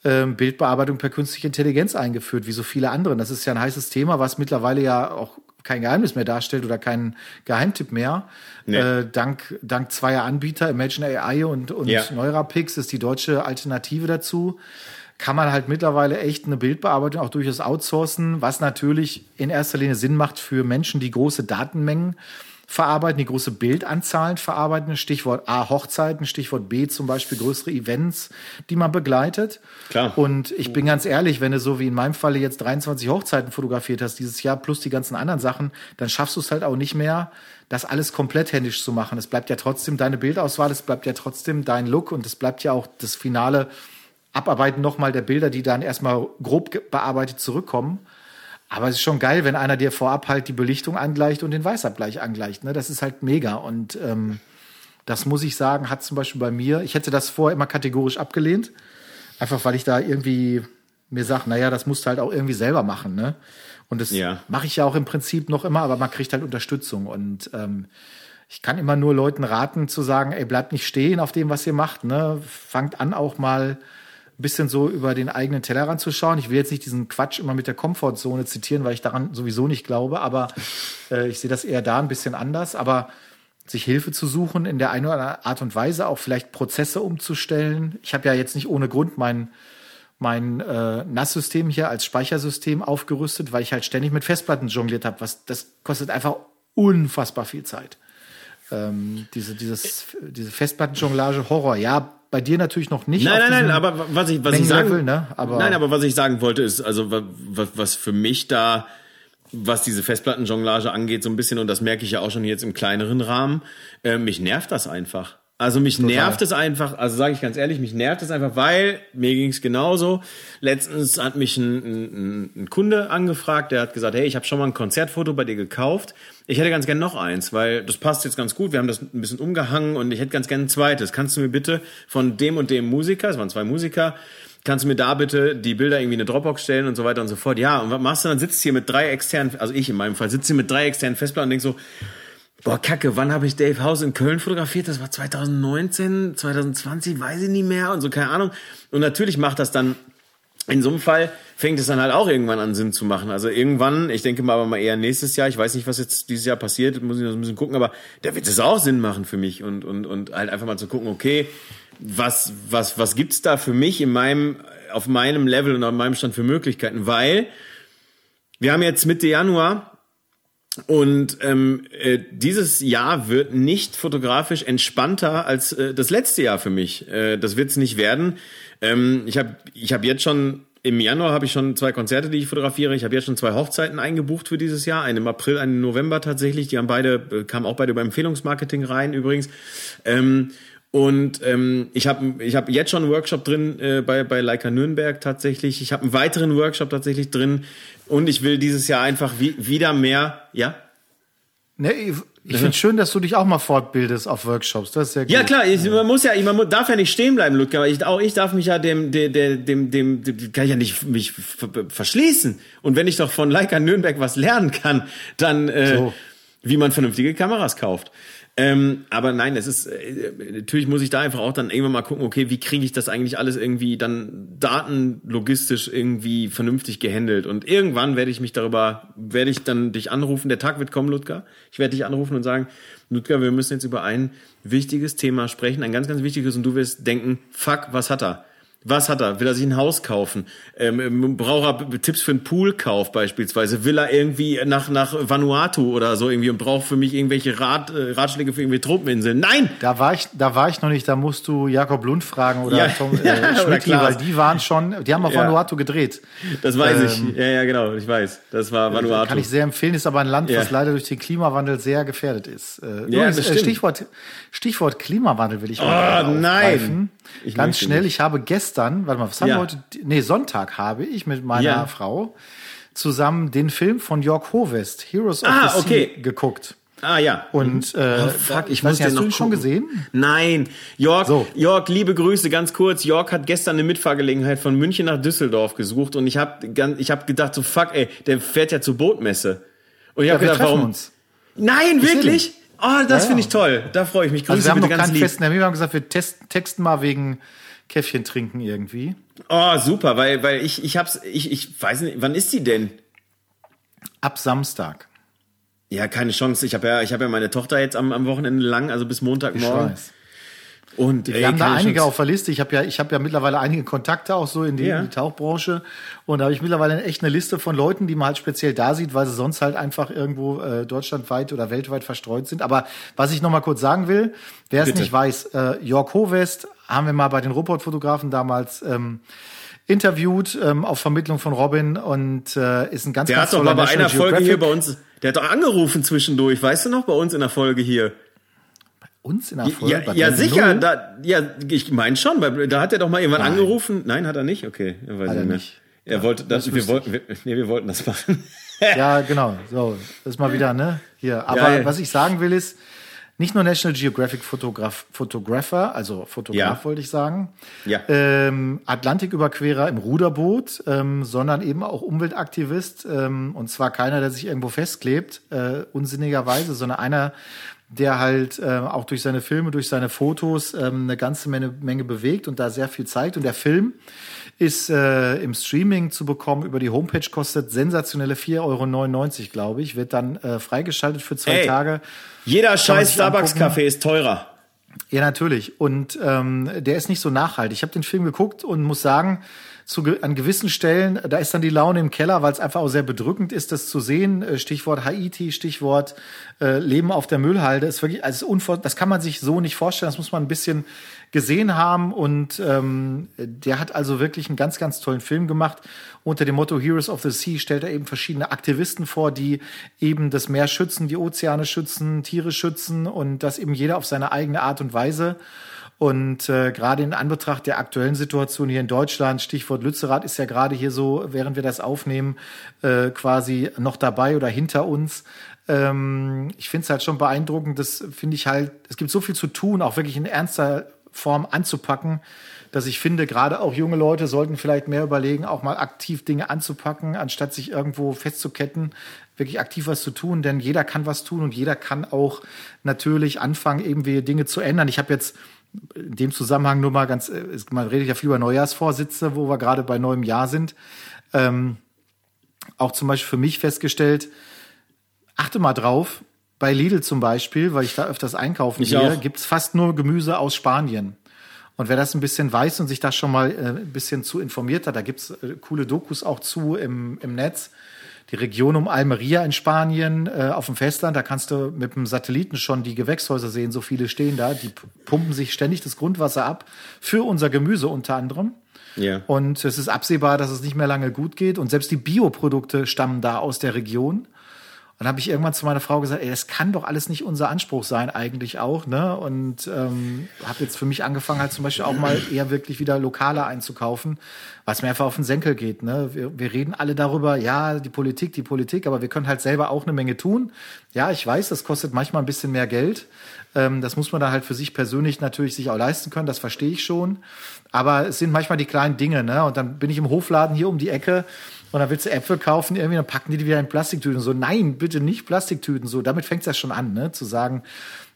Speaker 2: ähm, Bildbearbeitung per künstliche Intelligenz eingeführt, wie so viele andere. Das ist ja ein heißes Thema, was mittlerweile ja auch kein Geheimnis mehr darstellt oder kein Geheimtipp mehr.
Speaker 1: Nee.
Speaker 2: Äh, dank, dank zweier Anbieter, Imagine AI und, und
Speaker 1: Ja.
Speaker 2: Neurapix ist die deutsche Alternative dazu. Kann man halt mittlerweile echt eine Bildbearbeitung auch durchaus outsourcen, was natürlich in erster Linie Sinn macht für Menschen, die große Datenmengen verarbeiten, die große Bildanzahlen verarbeiten. Stichwort A, Hochzeiten, Stichwort B, zum Beispiel größere Events, die man begleitet.
Speaker 1: Klar.
Speaker 2: Und ich bin ganz ehrlich, wenn du so wie in meinem Falle jetzt 23 Hochzeiten fotografiert hast dieses Jahr, plus die ganzen anderen Sachen, dann schaffst du es halt auch nicht mehr, das alles komplett händisch zu machen. Es bleibt ja trotzdem deine Bildauswahl, es bleibt ja trotzdem dein Look und es bleibt ja auch das finale Abarbeiten nochmal der Bilder, die dann erstmal grob bearbeitet zurückkommen. Aber es ist schon geil, wenn einer dir vorab halt die Belichtung angleicht und den Weißabgleich angleicht. Ne? Das ist halt mega. Und ähm, das muss ich sagen, hat zum Beispiel bei mir, ich hätte das vorher immer kategorisch abgelehnt. Einfach weil ich da irgendwie mir sage, naja, das musst du halt auch irgendwie selber machen. Ne? Und das
Speaker 1: Ja.
Speaker 2: mache ich ja auch im Prinzip noch immer, aber man kriegt halt Unterstützung. Und ähm, ich kann immer nur Leuten raten zu sagen, ey, bleibt nicht stehen auf dem, was ihr macht. Ne? Fangt an auch mal bisschen so über den eigenen Tellerrand zu schauen. Ich will jetzt nicht diesen Quatsch immer mit der Komfortzone zitieren, weil ich daran sowieso nicht glaube, aber äh, ich sehe das eher da ein bisschen anders. Aber sich Hilfe zu suchen in der einen oder anderen Art und Weise, auch vielleicht Prozesse umzustellen. Ich habe ja jetzt nicht ohne Grund mein mein äh, NAS-System hier als Speichersystem aufgerüstet, weil ich halt ständig mit Festplatten jongliert habe. Was das kostet einfach unfassbar viel Zeit. Ähm, diese dieses diese Festplattenjonglage Horror. Ja, bei dir natürlich noch nicht.
Speaker 1: Nein, nein, nein, aber was ich, was ich sagen,
Speaker 2: ne? Aber-
Speaker 1: nein, aber was ich sagen wollte ist, also wa- was, was für mich da, was diese Festplattenjonglage angeht, so ein bisschen, und das merke ich ja auch schon jetzt im kleineren Rahmen, äh, mich nervt das einfach. Also mich nervt es einfach, also sage ich ganz ehrlich, mich nervt es einfach, weil mir ging es genauso. Letztens hat mich ein, ein, ein Kunde angefragt, der hat gesagt, hey, ich habe schon mal ein Konzertfoto bei dir gekauft. Ich hätte ganz gern noch eins, weil das passt jetzt ganz gut. Wir haben das ein bisschen umgehangen und ich hätte ganz gern ein zweites. Kannst du mir bitte von dem und dem Musiker, es waren zwei Musiker, kannst du mir da bitte die Bilder irgendwie in eine Dropbox stellen und so weiter und so fort. Ja, und was machst du dann? Sitzt hier mit drei externen, also ich in meinem Fall, sitzt hier mit drei externen Festplatten und denkst so, Boah, Kacke, wann habe ich Dave House in Köln fotografiert? Das war 2019, 2020, weiß ich nicht mehr und so, keine Ahnung. Und natürlich macht das dann, in so einem Fall fängt es dann halt auch irgendwann an Sinn zu machen. Also irgendwann, ich denke mal aber mal eher nächstes Jahr, ich weiß nicht, was jetzt dieses Jahr passiert, muss ich noch ein bisschen gucken, aber da wird es auch Sinn machen für mich und, und, und halt einfach mal zu gucken, okay, was, was, was gibt's da für mich in meinem, auf meinem Level und auf meinem Stand für Möglichkeiten? Weil wir haben jetzt Mitte Januar, und ähm, äh, dieses Jahr wird nicht fotografisch entspannter als äh, das letzte Jahr für mich. Äh, das wird es nicht werden. Ähm, ich habe ich hab jetzt schon im Januar habe ich schon zwei Konzerte, die ich fotografiere. Ich habe jetzt schon zwei Hochzeiten eingebucht für dieses Jahr, einen im April, einen im November tatsächlich. Die haben beide äh, kamen auch beide über Empfehlungsmarketing rein übrigens. Ähm, Und ähm, ich habe ich hab jetzt schon einen Workshop drin äh, bei, bei Leica Nürnberg tatsächlich. Ich habe einen weiteren Workshop tatsächlich drin. Und ich will dieses Jahr einfach wie, wieder mehr, ja?
Speaker 2: Ne, ich ich finde schön, dass du dich auch mal fortbildest auf Workshops. Das ist sehr gut.
Speaker 1: Ja klar, ich, man muss ja, man darf ja nicht stehen bleiben, Ludger. Aber ich, auch ich darf mich ja dem, dem, dem, dem, dem, dem kann ich ja nicht mich verschließen. Und wenn ich doch von Leica Nürnberg was lernen kann, dann äh, so. wie man vernünftige Kameras kauft. Ähm, aber nein, es ist äh, natürlich muss ich da einfach auch dann irgendwann mal gucken, okay, wie kriege ich das eigentlich alles irgendwie dann datenlogistisch irgendwie vernünftig gehandelt und irgendwann werde ich mich darüber werde ich dann dich anrufen, der Tag wird kommen, Ludger. Ich werde dich anrufen und sagen, Ludger, wir müssen jetzt über ein wichtiges Thema sprechen, ein ganz ganz wichtiges und du wirst denken, fuck, was hat er? Was hat er? Will er sich ein Haus kaufen? Ähm, ähm, braucht er Tipps für einen Poolkauf beispielsweise? Will er irgendwie nach, nach Vanuatu oder so irgendwie und braucht für mich irgendwelche Rat, äh, Ratschläge für irgendwie Tropeninseln? Nein!
Speaker 2: Da war ich, da war ich noch nicht, da musst du Jakob Lund fragen oder ja, Tom äh, ja, Schmidt, weil die waren schon, die haben auf ja. Vanuatu gedreht.
Speaker 1: Das weiß ähm, ich. Ja, ja, genau, ich weiß. Das war Vanuatu.
Speaker 2: Kann ich sehr empfehlen, ist aber ein Land, was leider durch den Klimawandel sehr gefährdet ist. Äh, ja, das äh, Stichwort, Stichwort Klimawandel will ich
Speaker 1: mal Oh nein!
Speaker 2: Ich Ganz schnell, nicht. ich habe gestern, warte mal, was haben ja. wir heute? Nee, Sonntag habe ich mit meiner ja. Frau zusammen den Film von Jörg Hovest, Heroes of ah, the okay. Sea, geguckt.
Speaker 1: Ah ja.
Speaker 2: Und äh, oh, fuck, ich weiß nicht, hast du ihn schon gesehen?
Speaker 1: Nein. Jörg, so. Jörg, liebe Grüße, ganz kurz. Jörg hat gestern eine Mitfahrgelegenheit von München nach Düsseldorf gesucht und ich habe ich hab gedacht, so fuck, ey, der fährt ja zur Bootmesse. Und ich ja, habe gedacht, warum? Uns. Nein, ich wirklich? Oh, das ja, finde ich toll. Da freue ich mich.
Speaker 2: Grüße also wir haben noch keinen festen Termin. Wir haben gesagt, wir testen, texten mal wegen Käffchen trinken irgendwie.
Speaker 1: Oh, super, weil, weil ich, ich hab's, ich, ich weiß nicht, wann ist die denn?
Speaker 2: Ab Samstag.
Speaker 1: Ja, keine Chance. Ich habe ja, ich habe ja meine Tochter jetzt am, am Wochenende lang, also bis Montagmorgen. Ich weiß.
Speaker 2: Und wir ey, haben da einige auf der Liste. Ich habe ja, ich habe ja mittlerweile einige Kontakte auch so in die, ja. in die Tauchbranche. Und da habe ich mittlerweile echt eine Liste von Leuten, die man halt speziell da sieht, weil sie sonst halt einfach irgendwo äh, deutschlandweit oder weltweit verstreut sind. Aber was ich noch mal kurz sagen will, wer es nicht weiß, äh, Jörg Hovest haben wir mal bei den Robot-Fotografen damals ähm, interviewt ähm, auf Vermittlung von Robin und äh, ist ein ganz,
Speaker 1: der
Speaker 2: ganz
Speaker 1: hat doch mal bei einer Folge hier bei uns, der hat doch angerufen zwischendurch, weißt du noch, bei uns in der Folge hier
Speaker 2: uns in der Folge?
Speaker 1: Ja, ja sicher. Da, ja, ich meine schon. Da hat er doch mal jemand Nein. angerufen. Nein, hat er nicht. Okay,
Speaker 2: er weiß hat er nicht.
Speaker 1: Er ja, wollte das. Wir wollten, wir, nee, wir wollten das machen.
Speaker 2: ja, genau. So, das ist mal wieder ne hier. Aber ja, ja. was ich sagen will ist, nicht nur National Geographic Fotograf, Photographer, also Fotograf ja. wollte ich sagen,
Speaker 1: ja.
Speaker 2: ähm, Atlantiküberquerer im Ruderboot, ähm, sondern eben auch Umweltaktivist ähm, und zwar keiner, der sich irgendwo festklebt, äh, unsinnigerweise, sondern einer, der halt äh, auch durch seine Filme, durch seine Fotos ähm, eine ganze Menge, Menge bewegt und da sehr viel zeigt. Und der Film ist äh, im Streaming zu bekommen über die Homepage, kostet sensationelle 4,99 Euro, glaube ich, wird dann äh, freigeschaltet für zwei Ey, Tage.
Speaker 1: Jeder scheiß Starbucks-Kaffee ist teurer.
Speaker 2: Ja, natürlich. Und ähm, der ist nicht so nachhaltig. Ich habe den Film geguckt und muss sagen, zu, an gewissen Stellen, da ist dann die Laune im Keller, weil es einfach auch sehr bedrückend ist, das zu sehen. Äh, Stichwort Haiti, Stichwort äh, Leben auf der Müllhalde. Ist wirklich, also unvor, das kann man sich so nicht vorstellen. Das muss man ein bisschen gesehen haben. Und ähm, der hat also wirklich einen ganz, ganz tollen Film gemacht. Unter dem Motto Heroes of the Sea stellt er eben verschiedene Aktivisten vor, die eben das Meer schützen, die Ozeane schützen, Tiere schützen und das eben jeder auf seine eigene Art und Weise. Und äh, gerade in Anbetracht der aktuellen Situation hier in Deutschland, Stichwort Lützerath ist ja gerade hier so, während wir das aufnehmen, äh, quasi noch dabei oder hinter uns. Ähm, ich finde es halt schon beeindruckend, das finde ich halt, es gibt so viel zu tun, auch wirklich in ernster Form anzupacken, dass ich finde, gerade auch junge Leute sollten vielleicht mehr überlegen, auch mal aktiv Dinge anzupacken, anstatt sich irgendwo festzuketten, wirklich aktiv was zu tun, denn jeder kann was tun und jeder kann auch natürlich anfangen, irgendwie Dinge zu ändern. Ich habe jetzt in dem Zusammenhang nur mal ganz, äh, man redet ja viel über Neujahrsvorsitze, wo wir gerade bei neuem Jahr sind. Ähm, auch zum Beispiel für mich festgestellt, achte mal drauf, bei Lidl zum Beispiel, weil ich da öfters einkaufen ich gehe, gibt's fast nur Gemüse aus Spanien. Und wer das ein bisschen weiß und sich da schon mal äh, ein bisschen zu informiert hat, da gibt's äh, coole Dokus auch zu im, im Netz die Region um Almeria in Spanien äh, auf dem Festland, da kannst du mit dem Satelliten schon die Gewächshäuser sehen, so viele stehen da, die pumpen sich ständig das Grundwasser ab für unser Gemüse unter anderem.
Speaker 1: Ja.
Speaker 2: Und es ist absehbar, dass es nicht mehr lange gut geht und selbst die Bioprodukte stammen da aus der Region. Und habe ich irgendwann zu meiner Frau gesagt, ey, das kann doch alles nicht unser Anspruch sein, eigentlich auch. Ne? Und ähm, habe jetzt für mich angefangen, halt zum Beispiel auch mal eher wirklich wieder Lokaler einzukaufen, was mir einfach auf den Senkel geht. Ne? Wir, wir reden alle darüber, ja, die Politik, die Politik, aber wir können halt selber auch eine Menge tun. Ja, ich weiß, das kostet manchmal ein bisschen mehr Geld. Ähm, das muss man da halt für sich persönlich natürlich sich auch leisten können, das verstehe ich schon. Aber es sind manchmal die kleinen Dinge, ne? Und dann bin ich im Hofladen hier um die Ecke und dann willst du Äpfel kaufen, irgendwie, dann packen die die wieder in Plastiktüten. So, nein, bitte nicht Plastiktüten. So, damit fängt es ja schon an, ne? Zu sagen,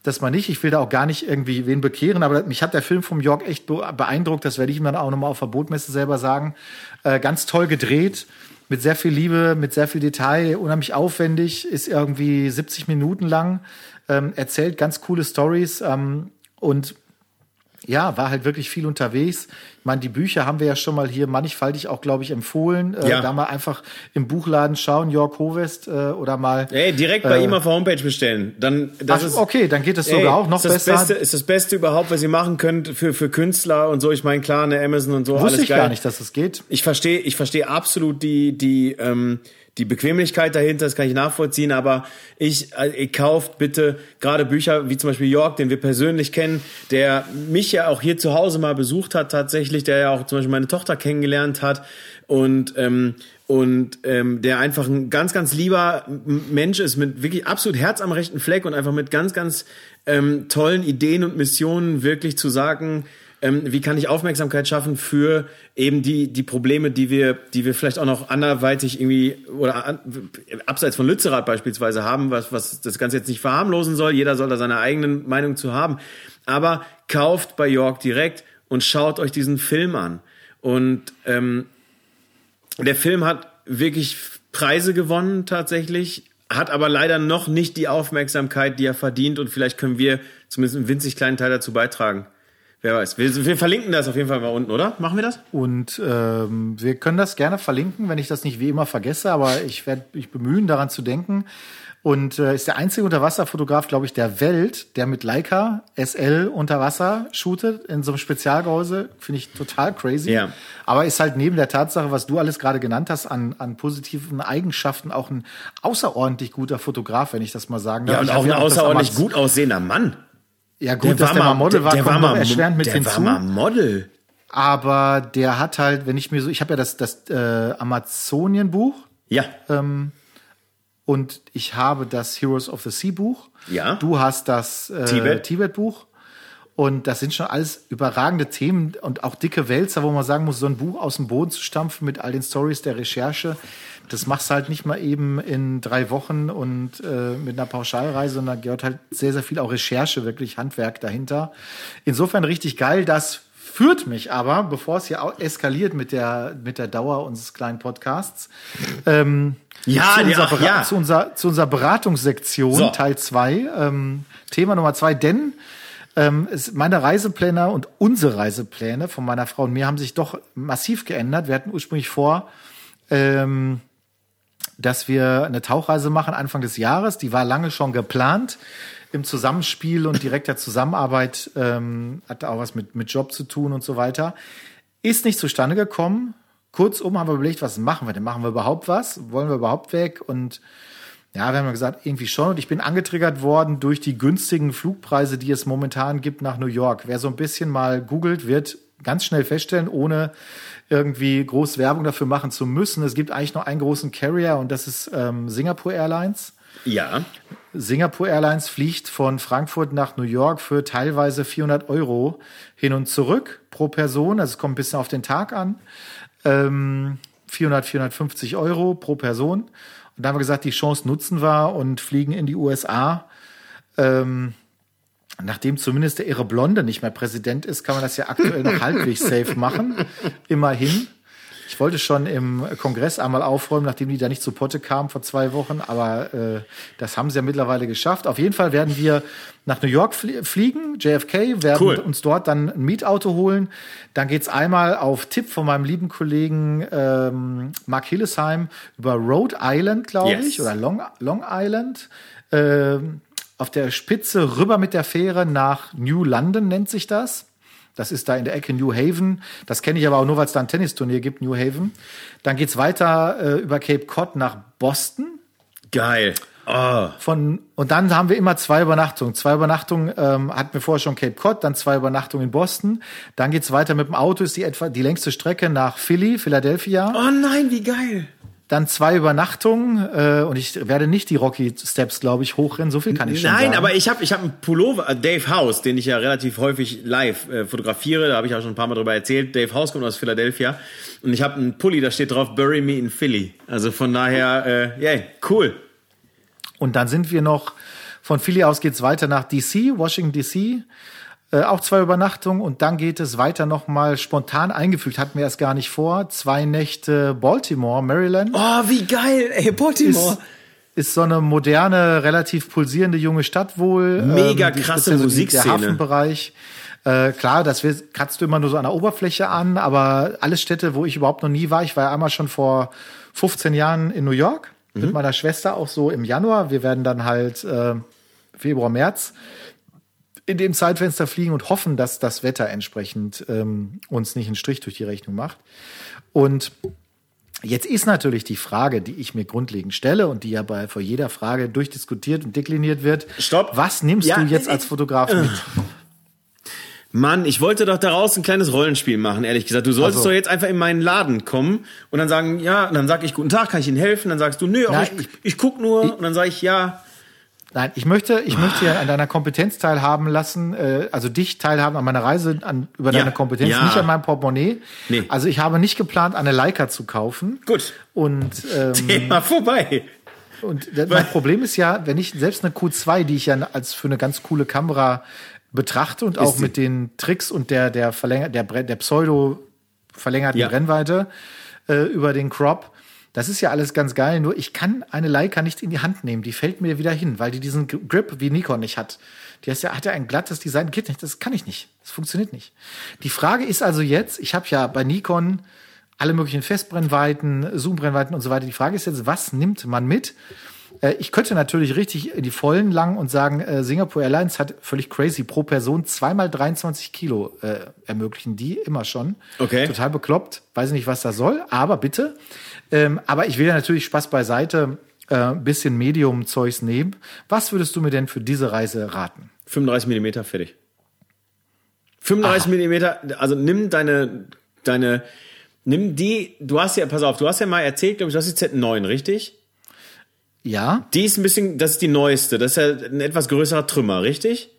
Speaker 2: dass man nicht, ich will da auch gar nicht irgendwie wen bekehren, aber mich hat der Film vom York echt beeindruckt, das werde ich ihm dann auch nochmal auf der Bootmesse selber sagen. Äh, ganz toll gedreht, mit sehr viel Liebe, mit sehr viel Detail, unheimlich aufwendig, ist irgendwie 70 Minuten lang, ähm, erzählt ganz coole Stories ähm, und ja, war halt wirklich viel unterwegs. Ich meine, die Bücher haben wir ja schon mal hier mannigfaltig auch, glaube ich, empfohlen. Äh, ja. Da mal einfach im Buchladen schauen, Jörg Hovest äh, oder mal.
Speaker 1: Ey, direkt bei äh, ihm auf der Homepage bestellen. Dann, das
Speaker 2: ach,
Speaker 1: ist,
Speaker 2: okay, dann geht das sogar auch noch
Speaker 1: ist das
Speaker 2: besser.
Speaker 1: Beste, ist das Beste überhaupt, was ihr machen könnt für, für Künstler und so. Ich meine, klar, eine Amazon und so.
Speaker 2: Wusste
Speaker 1: alles
Speaker 2: ich
Speaker 1: geil.
Speaker 2: gar nicht, dass es das geht.
Speaker 1: Ich verstehe, ich verstehe absolut die, die, ähm, die Bequemlichkeit dahinter, das kann ich nachvollziehen, aber ich, äh, ich kauft bitte gerade Bücher wie zum Beispiel York, den wir persönlich kennen, der mich ja auch hier zu Hause mal besucht hat tatsächlich, der ja auch zum Beispiel meine Tochter kennengelernt hat und ähm, und ähm, der einfach ein ganz ganz lieber Mensch ist mit wirklich absolut Herz am rechten Fleck und einfach mit ganz ganz ähm, tollen Ideen und Missionen wirklich zu sagen, ähm, wie kann ich Aufmerksamkeit schaffen für eben die, die Probleme, die wir, die wir vielleicht auch noch anderweitig irgendwie oder an, abseits von Lützerath beispielsweise haben, was, was das Ganze jetzt nicht verharmlosen soll. Jeder soll da seine eigenen Meinung zu haben. Aber kauft bei York direkt und schaut euch diesen Film an. Und ähm, der Film hat wirklich Preise gewonnen tatsächlich, hat aber leider noch nicht die Aufmerksamkeit, die er verdient. Und vielleicht können wir zumindest einen winzig kleinen Teil dazu beitragen. Wer weiß. Wir, wir, verlinken das auf jeden Fall mal unten, oder? Machen wir das?
Speaker 2: Und ähm, wir können das gerne verlinken, wenn ich das nicht wie immer vergesse, aber ich werde mich bemühen, daran zu denken. Und äh, ist der einzige Unterwasserfotograf, glaube ich, der Welt, der mit Leica SL unter Wasser shootet in so einem Spezialgehäuse. Finde ich total crazy. Ja. Aber ist halt neben der Tatsache, was du alles gerade genannt hast, an, an positiven Eigenschaften auch ein außerordentlich guter Fotograf, wenn ich das mal sagen
Speaker 1: darf. Ja, und auch ein außerordentlich gut aussehender Mann.
Speaker 2: Ja, gut, der dass der mal Model war,
Speaker 1: der, der war mal,
Speaker 2: erschwerend mit
Speaker 1: der
Speaker 2: hinzu.
Speaker 1: war mal Model.
Speaker 2: Aber der hat halt, wenn ich mir so, ich habe ja das, das äh, Amazonien-Buch.
Speaker 1: Ja.
Speaker 2: Ähm, und ich habe das Heroes of the Sea Buch.
Speaker 1: Ja.
Speaker 2: Du hast das äh,
Speaker 1: Tibet.
Speaker 2: Tibet Buch. Und das sind schon alles überragende Themen und auch dicke Wälzer, wo man sagen muss, so ein Buch aus dem Boden zu stampfen mit all den Stories der Recherche, das machst du halt nicht mal eben in drei Wochen und äh, mit einer Pauschalreise, sondern gehört halt sehr, sehr viel auch Recherche, wirklich Handwerk dahinter. Insofern richtig geil. Das führt mich aber, bevor es hier eskaliert mit der, mit der Dauer unseres kleinen Podcasts, ähm,
Speaker 1: ja,
Speaker 2: zu, unserer,
Speaker 1: ach, ja.
Speaker 2: zu, unserer, zu unserer Beratungssektion,
Speaker 1: So.
Speaker 2: Teil zwei ähm, Thema Nummer zwei, denn ähm, es, meine Reisepläne und unsere Reisepläne von meiner Frau und mir haben sich doch massiv geändert. Wir hatten ursprünglich vor, ähm, dass wir eine Tauchreise machen Anfang des Jahres. Die war lange schon geplant im Zusammenspiel und direkter Zusammenarbeit. Ähm, hatte auch was mit, mit Job zu tun und so weiter. Ist nicht zustande gekommen. Kurzum haben wir überlegt, was machen wir denn? Machen wir überhaupt was? Wollen wir überhaupt weg? Und ja, wir haben gesagt, irgendwie schon. Und ich bin angetriggert worden durch die günstigen Flugpreise, die es momentan gibt nach New York. Wer so ein bisschen mal googelt, wird ganz schnell feststellen, ohne irgendwie groß Werbung dafür machen zu müssen. Es gibt eigentlich nur einen großen Carrier und das ist ähm, Singapore Airlines.
Speaker 1: Ja.
Speaker 2: Singapore Airlines fliegt von Frankfurt nach New York für teilweise 400 Euro hin und zurück pro Person. Also es kommt ein bisschen auf den Tag an. Ähm, 400, 450 Euro pro Person. Und da haben wir gesagt, die Chance nutzen wir und fliegen in die USA. Ähm, nachdem zumindest der irre Blonde nicht mehr Präsident ist, kann man das ja aktuell noch halbwegs safe machen. Immerhin. Ich wollte schon im Kongress einmal aufräumen, nachdem die da nicht zu Potte kamen vor zwei Wochen, aber äh, das haben sie ja mittlerweile geschafft. Auf jeden Fall werden wir nach New York flie fliegen, JFK, werden
Speaker 1: Cool.
Speaker 2: uns dort dann ein Mietauto holen. Dann geht's einmal auf Tipp von meinem lieben Kollegen ähm, Mark Hillesheim über Rhode Island, glaube
Speaker 1: Yes.
Speaker 2: ich, oder Long, Long Island. Ähm, auf der Spitze rüber mit der Fähre nach New London nennt sich das. Das ist da in der Ecke New Haven. Das kenne ich aber auch nur, weil es da ein Tennisturnier gibt, New Haven. Dann geht's weiter äh, über Cape Cod nach Boston.
Speaker 1: Geil. Oh.
Speaker 2: Von, und dann haben wir immer zwei Übernachtungen. Zwei Übernachtungen ähm, hatten wir vorher schon Cape Cod, dann zwei Übernachtungen in Boston. Dann geht's weiter mit dem Auto, ist die etwa die längste Strecke nach Philly, Philadelphia.
Speaker 1: Oh nein, wie geil.
Speaker 2: Dann zwei Übernachtungen äh, und ich werde nicht die Rocky Steps, glaube ich, hochrennen. So viel kann ich schon
Speaker 1: Nein,
Speaker 2: sagen.
Speaker 1: aber ich habe ich hab einen Pullover, äh, Dave House, den ich ja relativ häufig live äh, fotografiere. Da habe ich auch schon ein paar Mal drüber erzählt. Dave House kommt aus Philadelphia. Und ich habe einen Pulli, da steht drauf, Bury me in Philly. Also von daher, äh, yay, cool.
Speaker 2: Und dann sind wir noch, von Philly aus geht's weiter nach DC, Washington DC. Äh, auch zwei Übernachtungen und dann geht es weiter nochmal spontan eingefügt, hatten wir erst gar nicht vor. Zwei Nächte Baltimore, Maryland.
Speaker 1: Oh, wie geil, ey, Baltimore.
Speaker 2: Ist, ist so eine moderne, relativ pulsierende junge Stadt wohl.
Speaker 1: Mega
Speaker 2: die
Speaker 1: krasse
Speaker 2: so die-
Speaker 1: Musikszene.
Speaker 2: Der Hafenbereich. Äh, klar, das kratzt du immer nur so an der Oberfläche an, aber alles Städte, wo ich überhaupt noch nie war. Ich war ja einmal schon vor 15 Jahren in New York
Speaker 1: Mhm.
Speaker 2: mit meiner Schwester auch so im Januar. Wir werden dann halt äh, Februar, März in dem Zeitfenster fliegen und hoffen, dass das Wetter entsprechend ähm, uns nicht einen Strich durch die Rechnung macht. Und jetzt ist natürlich die Frage, die ich mir grundlegend stelle und die ja bei vor jeder Frage durchdiskutiert und dekliniert wird.
Speaker 1: Stopp.
Speaker 2: Was nimmst
Speaker 1: Ja,
Speaker 2: du jetzt
Speaker 1: äh,
Speaker 2: als Fotograf mit?
Speaker 1: Mann, ich wollte doch daraus ein kleines Rollenspiel machen, ehrlich gesagt. Du solltest
Speaker 2: Ach so.
Speaker 1: doch jetzt einfach in meinen Laden kommen und dann sagen, ja, und dann sag ich, guten Tag, kann ich Ihnen helfen? Dann sagst du, nö, aber
Speaker 2: Nein,
Speaker 1: ich, ich guck nur. und dann sage ich, ja.
Speaker 2: Nein, ich möchte, ich möchte ja an deiner Kompetenz teilhaben lassen, äh, also dich teilhaben an meiner Reise, an, über
Speaker 1: Ja,
Speaker 2: deine Kompetenz,
Speaker 1: ja.
Speaker 2: nicht an meinem Portemonnaie.
Speaker 1: Nee.
Speaker 2: Also ich habe nicht geplant, eine Leica zu kaufen.
Speaker 1: Gut.
Speaker 2: Und ähm,
Speaker 1: Thema vorbei.
Speaker 2: Und mein Problem ist ja, wenn ich selbst eine Q2, die ich ja als für eine ganz coole Kamera betrachte und auch mit den Tricks und der der verlänger der, der Pseudo verlängerten
Speaker 1: Ja.
Speaker 2: Brennweite äh, über den Crop, das ist ja alles ganz geil. Nur ich kann eine Leica nicht in die Hand nehmen. Die fällt mir wieder hin, weil die diesen Grip wie Nikon nicht hat. Die ist ja, hat ja ein glattes Design, geht nicht. Das kann ich nicht. Das funktioniert nicht. Die Frage ist also jetzt, ich habe ja bei Nikon alle möglichen Festbrennweiten, Zoombrennweiten und so weiter. Die Frage ist jetzt, was nimmt man mit? Äh, Ich könnte natürlich richtig in die Vollen langen und sagen, äh, Singapore Airlines hat völlig crazy pro Person zweimal 23 Kilo äh, ermöglichen die immer schon.
Speaker 1: Okay.
Speaker 2: Total bekloppt. Weiß nicht, was das soll, aber bitte. Ähm, aber ich will ja natürlich Spaß beiseite, äh, ein bisschen Medium-Zeugs nehmen. Was würdest du mir denn für diese Reise raten?
Speaker 1: 35 Millimeter, fertig. 35 Millimeter, also nimm deine, deine, nimm die, du hast ja, pass auf, du hast ja mal erzählt, glaube ich, du hast die Z9, richtig?
Speaker 2: Ja,
Speaker 1: Die ist ein bisschen, das ist die neueste, das ist ja ein etwas größerer Trümmer, richtig?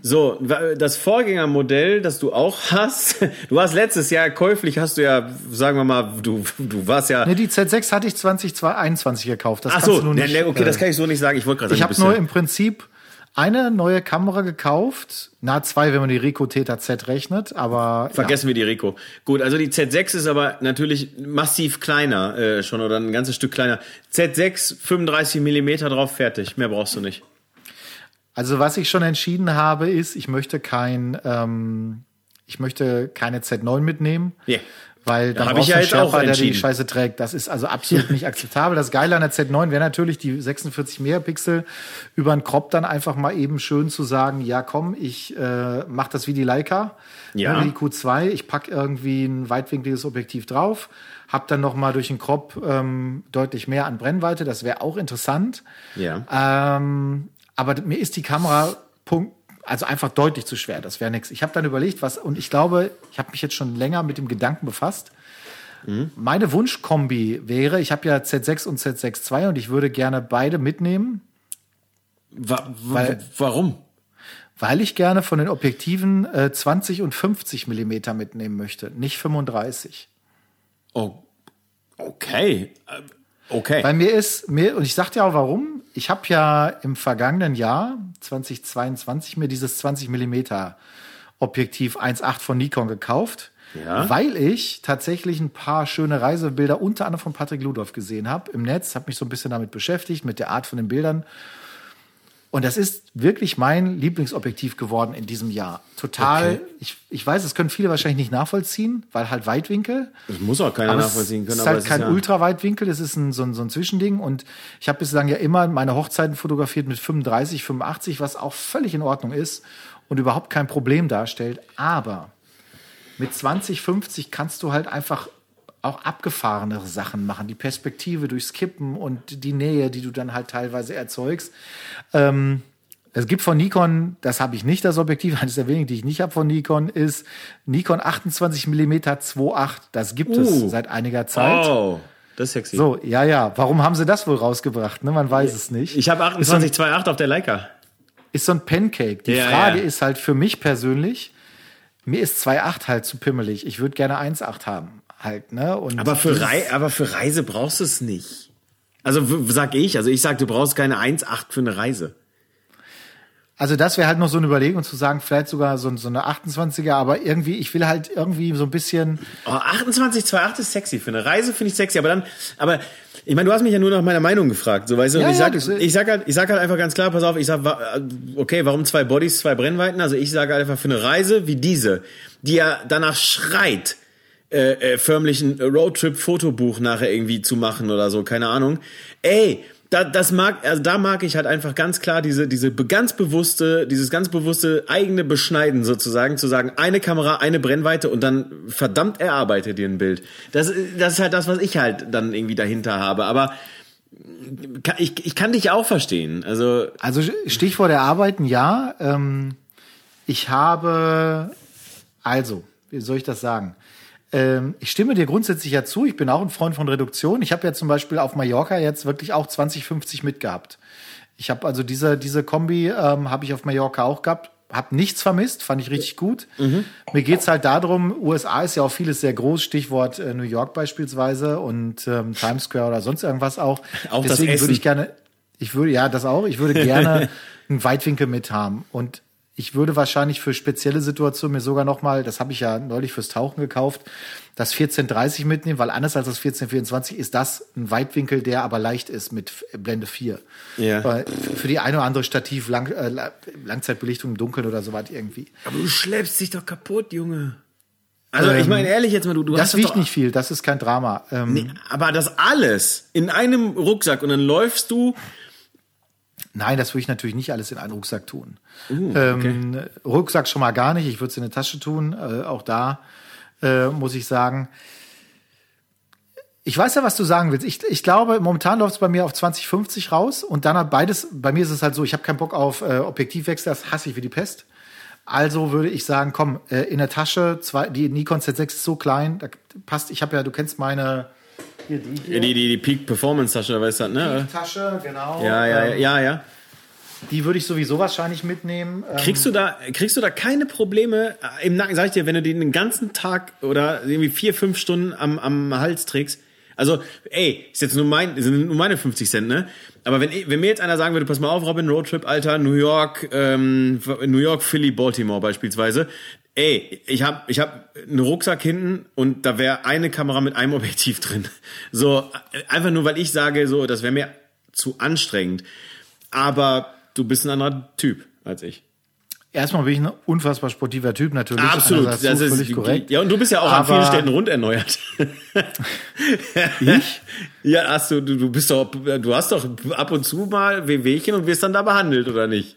Speaker 1: So, wa- das Vorgängermodell, das du auch hast, du hast letztes Jahr käuflich, hast du ja, sagen wir mal, du, du warst ja,
Speaker 2: ne, die Z6 hatte ich 2021 gekauft. Das
Speaker 1: ach
Speaker 2: kannst
Speaker 1: so,
Speaker 2: du nur
Speaker 1: ne,
Speaker 2: nicht,
Speaker 1: ne, okay,
Speaker 2: äh,
Speaker 1: das kann ich so nicht sagen, ich wollte gerade
Speaker 2: Ich
Speaker 1: sagen,
Speaker 2: habe
Speaker 1: du bist
Speaker 2: nur im Prinzip eine neue Kamera gekauft. Na, zwei, wenn man die Ricoh Theta Z rechnet, aber
Speaker 1: Vergessen wir die Rico. Gut, also die Z6 ist aber natürlich massiv kleiner äh, schon oder ein ganzes Stück kleiner. Z6, 35 Millimeter drauf, fertig. Mehr brauchst du nicht.
Speaker 2: ja. Also was ich schon entschieden habe, ist, ich möchte kein, ähm, ich möchte keine Z9 mitnehmen.
Speaker 1: Nee.
Speaker 2: Weil dann
Speaker 1: hab
Speaker 2: brauchst
Speaker 1: ich ja
Speaker 2: einen
Speaker 1: jetzt auch
Speaker 2: Sherpa, der die
Speaker 1: entschieden.
Speaker 2: Scheiße trägt. Das ist also absolut nicht akzeptabel. Das Geile an der Z9 wäre natürlich die 46 Megapixel über einen Crop dann einfach mal eben schön zu sagen, ja komm, ich äh, mach das wie die Leica,
Speaker 1: Ja.
Speaker 2: ne, wie die Q2, ich pack irgendwie ein weitwinkliges Objektiv drauf, hab dann noch mal durch den Crop ähm, deutlich mehr an Brennweite, das wäre auch interessant.
Speaker 1: Ja.
Speaker 2: Ähm, aber mir ist die Kamera Punkt, also einfach deutlich zu schwer. Das wäre nichts. Ich habe dann überlegt, was und ich glaube, ich habe mich jetzt schon länger mit dem Gedanken befasst. Meine Wunschkombi wäre, ich habe ja Z6 und Z6 II und ich würde gerne beide mitnehmen,
Speaker 1: wa
Speaker 2: Weil-
Speaker 1: warum?
Speaker 2: weil ich gerne von den Objektiven äh, 20 und 50 Millimeter mitnehmen möchte, nicht 35.
Speaker 1: Oh, okay. Okay.
Speaker 2: Bei mir ist mir und ich sag dir auch warum. Ich habe ja im vergangenen Jahr 2022 mir dieses 20 Millimeter Objektiv 1.8 von Nikon gekauft,
Speaker 1: Ja.
Speaker 2: weil ich tatsächlich ein paar schöne Reisebilder unter anderem von Patrick Ludolf gesehen habe im Netz, habe mich so ein bisschen damit beschäftigt mit der Art von den Bildern. Und das ist wirklich mein Lieblingsobjektiv geworden in diesem Jahr. Total.
Speaker 1: Okay.
Speaker 2: Ich, ich weiß, es können viele wahrscheinlich nicht nachvollziehen, weil halt Weitwinkel.
Speaker 1: Das muss auch keiner nachvollziehen können.
Speaker 2: Es ist
Speaker 1: aber
Speaker 2: halt
Speaker 1: es ist
Speaker 2: kein
Speaker 1: ja,
Speaker 2: Ultraweitwinkel, es ist ein, so, ein, so ein Zwischending. Und ich habe bislang ja immer meine Hochzeiten fotografiert mit 35, 85, was auch völlig in Ordnung ist und überhaupt kein Problem darstellt. Aber mit 20, 50 kannst du halt einfach auch abgefahrenere Sachen machen. Die Perspektive durchs Kippen und die Nähe, die du dann halt teilweise erzeugst. Ähm, es gibt von Nikon, das habe ich nicht, das Objektiv, eines der wenigen, die ich nicht habe von Nikon, ist Nikon 28 mm 2.8. Das gibt uh. es seit einiger Zeit.
Speaker 1: Oh. Das ist sexy.
Speaker 2: So, ja, ja. Warum haben sie das wohl rausgebracht? Ne? Man weiß es nicht.
Speaker 1: Ich habe 28,28 auf der Leica.
Speaker 2: Ist so ein Pancake. Die ja, Frage ja. ist halt für mich persönlich, mir ist 2,8 halt zu pimmelig. Ich würde gerne 1,8 haben. Halt, ne?
Speaker 1: Und aber, für Rei aber für Reise brauchst du es nicht. Also sag ich, also ich sag, du brauchst keine 1,8 für eine Reise.
Speaker 2: Also das wäre halt noch so eine Überlegung zu sagen, vielleicht sogar so, so eine 28er, aber irgendwie, ich will halt irgendwie so ein bisschen.
Speaker 1: Oh, 28, 2,8 ist sexy. Für eine Reise finde ich sexy, aber dann, aber ich meine, du hast mich ja nur nach meiner Meinung gefragt, so weißt du. Ja, und ich, ja, sag, ich sag halt, ich sag halt einfach ganz klar, pass auf, ich sag, okay, warum zwei Bodies, zwei Brennweiten? Also ich sage einfach für eine Reise wie diese, die ja danach schreit, äh, äh, förmlich ein Roadtrip-Fotobuch nachher irgendwie zu machen oder so, keine Ahnung. Ey, da, das mag, also da mag ich halt einfach ganz klar diese, diese ganz bewusste, dieses ganz bewusste eigene Beschneiden sozusagen, zu sagen, eine Kamera, eine Brennweite und dann verdammt erarbeitet dir ein Bild. Das, das ist halt das, was ich halt dann irgendwie dahinter habe. Aber ich, ich kann dich auch verstehen. Also,
Speaker 2: also Stichwort erarbeiten, ja. Ähm, ich habe, also, wie soll ich das sagen? Ähm, ich stimme dir grundsätzlich ja zu. Ich bin auch ein Freund von Reduktion. Ich habe ja zum Beispiel auf Mallorca jetzt wirklich auch 2050 mitgehabt. Ich habe also diese, diese Kombi ähm, habe ich auf Mallorca auch gehabt. Hab nichts vermisst, fand ich richtig gut. Mhm. Mir geht's halt darum, USA ist ja auch vieles sehr groß, Stichwort äh, New York beispielsweise und ähm, Times Square oder sonst irgendwas auch.
Speaker 1: Auch Deswegen
Speaker 2: würde ich gerne, ich würde, ja, das auch, ich würde gerne einen Weitwinkel mit haben. Und ich würde wahrscheinlich für spezielle Situationen mir sogar noch mal, das habe ich ja neulich fürs Tauchen gekauft, das 1430 mitnehmen, weil anders als das 1424 ist das ein Weitwinkel, der aber leicht ist mit Blende 4. Ja. Weil für die eine oder andere Stativ Lang, äh, Langzeitbelichtung im Dunkeln oder so was irgendwie.
Speaker 1: Aber du schleppst dich doch kaputt, Junge. Also ähm, ich meine ehrlich jetzt mal, du, du
Speaker 2: das hast wiegt nicht viel, das ist kein Drama.
Speaker 1: Ähm, nee, aber das alles in einem Rucksack und dann läufst du
Speaker 2: Nein, das würde ich natürlich nicht alles in einen Rucksack tun. Uh, okay. ähm, Rucksack schon mal gar nicht. Ich würde es in eine Tasche tun. Äh, auch da äh, muss ich sagen. Ich weiß ja, was du sagen willst. Ich, ich glaube, momentan läuft es bei mir auf 2050 raus und dann hat beides, bei mir ist es halt so, ich habe keinen Bock auf äh, Objektivwechsel, das hasse ich wie die Pest. Also würde ich sagen, komm, äh, in der Tasche, zwei, die Nikon Z6 ist so klein, da passt, ich habe ja, du kennst meine,
Speaker 1: hier, die, hier. Die, die, die Peak Performance Tasche, weißt du, ne?
Speaker 2: Peak Tasche, genau.
Speaker 1: Ja, ja, ja, ja. ja.
Speaker 2: Die würde ich sowieso wahrscheinlich mitnehmen.
Speaker 1: Ähm, kriegst du da, kriegst du da keine Probleme äh, im Nacken? Sag ich dir, wenn du den den ganzen Tag oder irgendwie vier, fünf Stunden am, am Hals trägst. Also, ey, ist jetzt nur mein, sind nur meine 50 Cent, ne? Aber wenn, wenn mir jetzt einer sagen würde, pass mal auf, Robin, Roadtrip, Alter, New York, ähm, New York, Philly, Baltimore beispielsweise, ey, ich hab, ich hab einen Rucksack hinten und da wäre eine Kamera mit einem Objektiv drin. So, einfach nur, weil ich sage, so, das wäre mir zu anstrengend. Aber du bist ein anderer Typ als ich.
Speaker 2: Erstmal bin ich ein unfassbar sportiver Typ, natürlich.
Speaker 1: Absolut, das ist völlig korrekt. Ja, und du bist ja auch Aber an vielen Städten rund erneuert.
Speaker 2: ich?
Speaker 1: Ja, hast du, du bist doch, du hast doch ab und zu mal Wehwehchen und wirst dann da behandelt, oder nicht?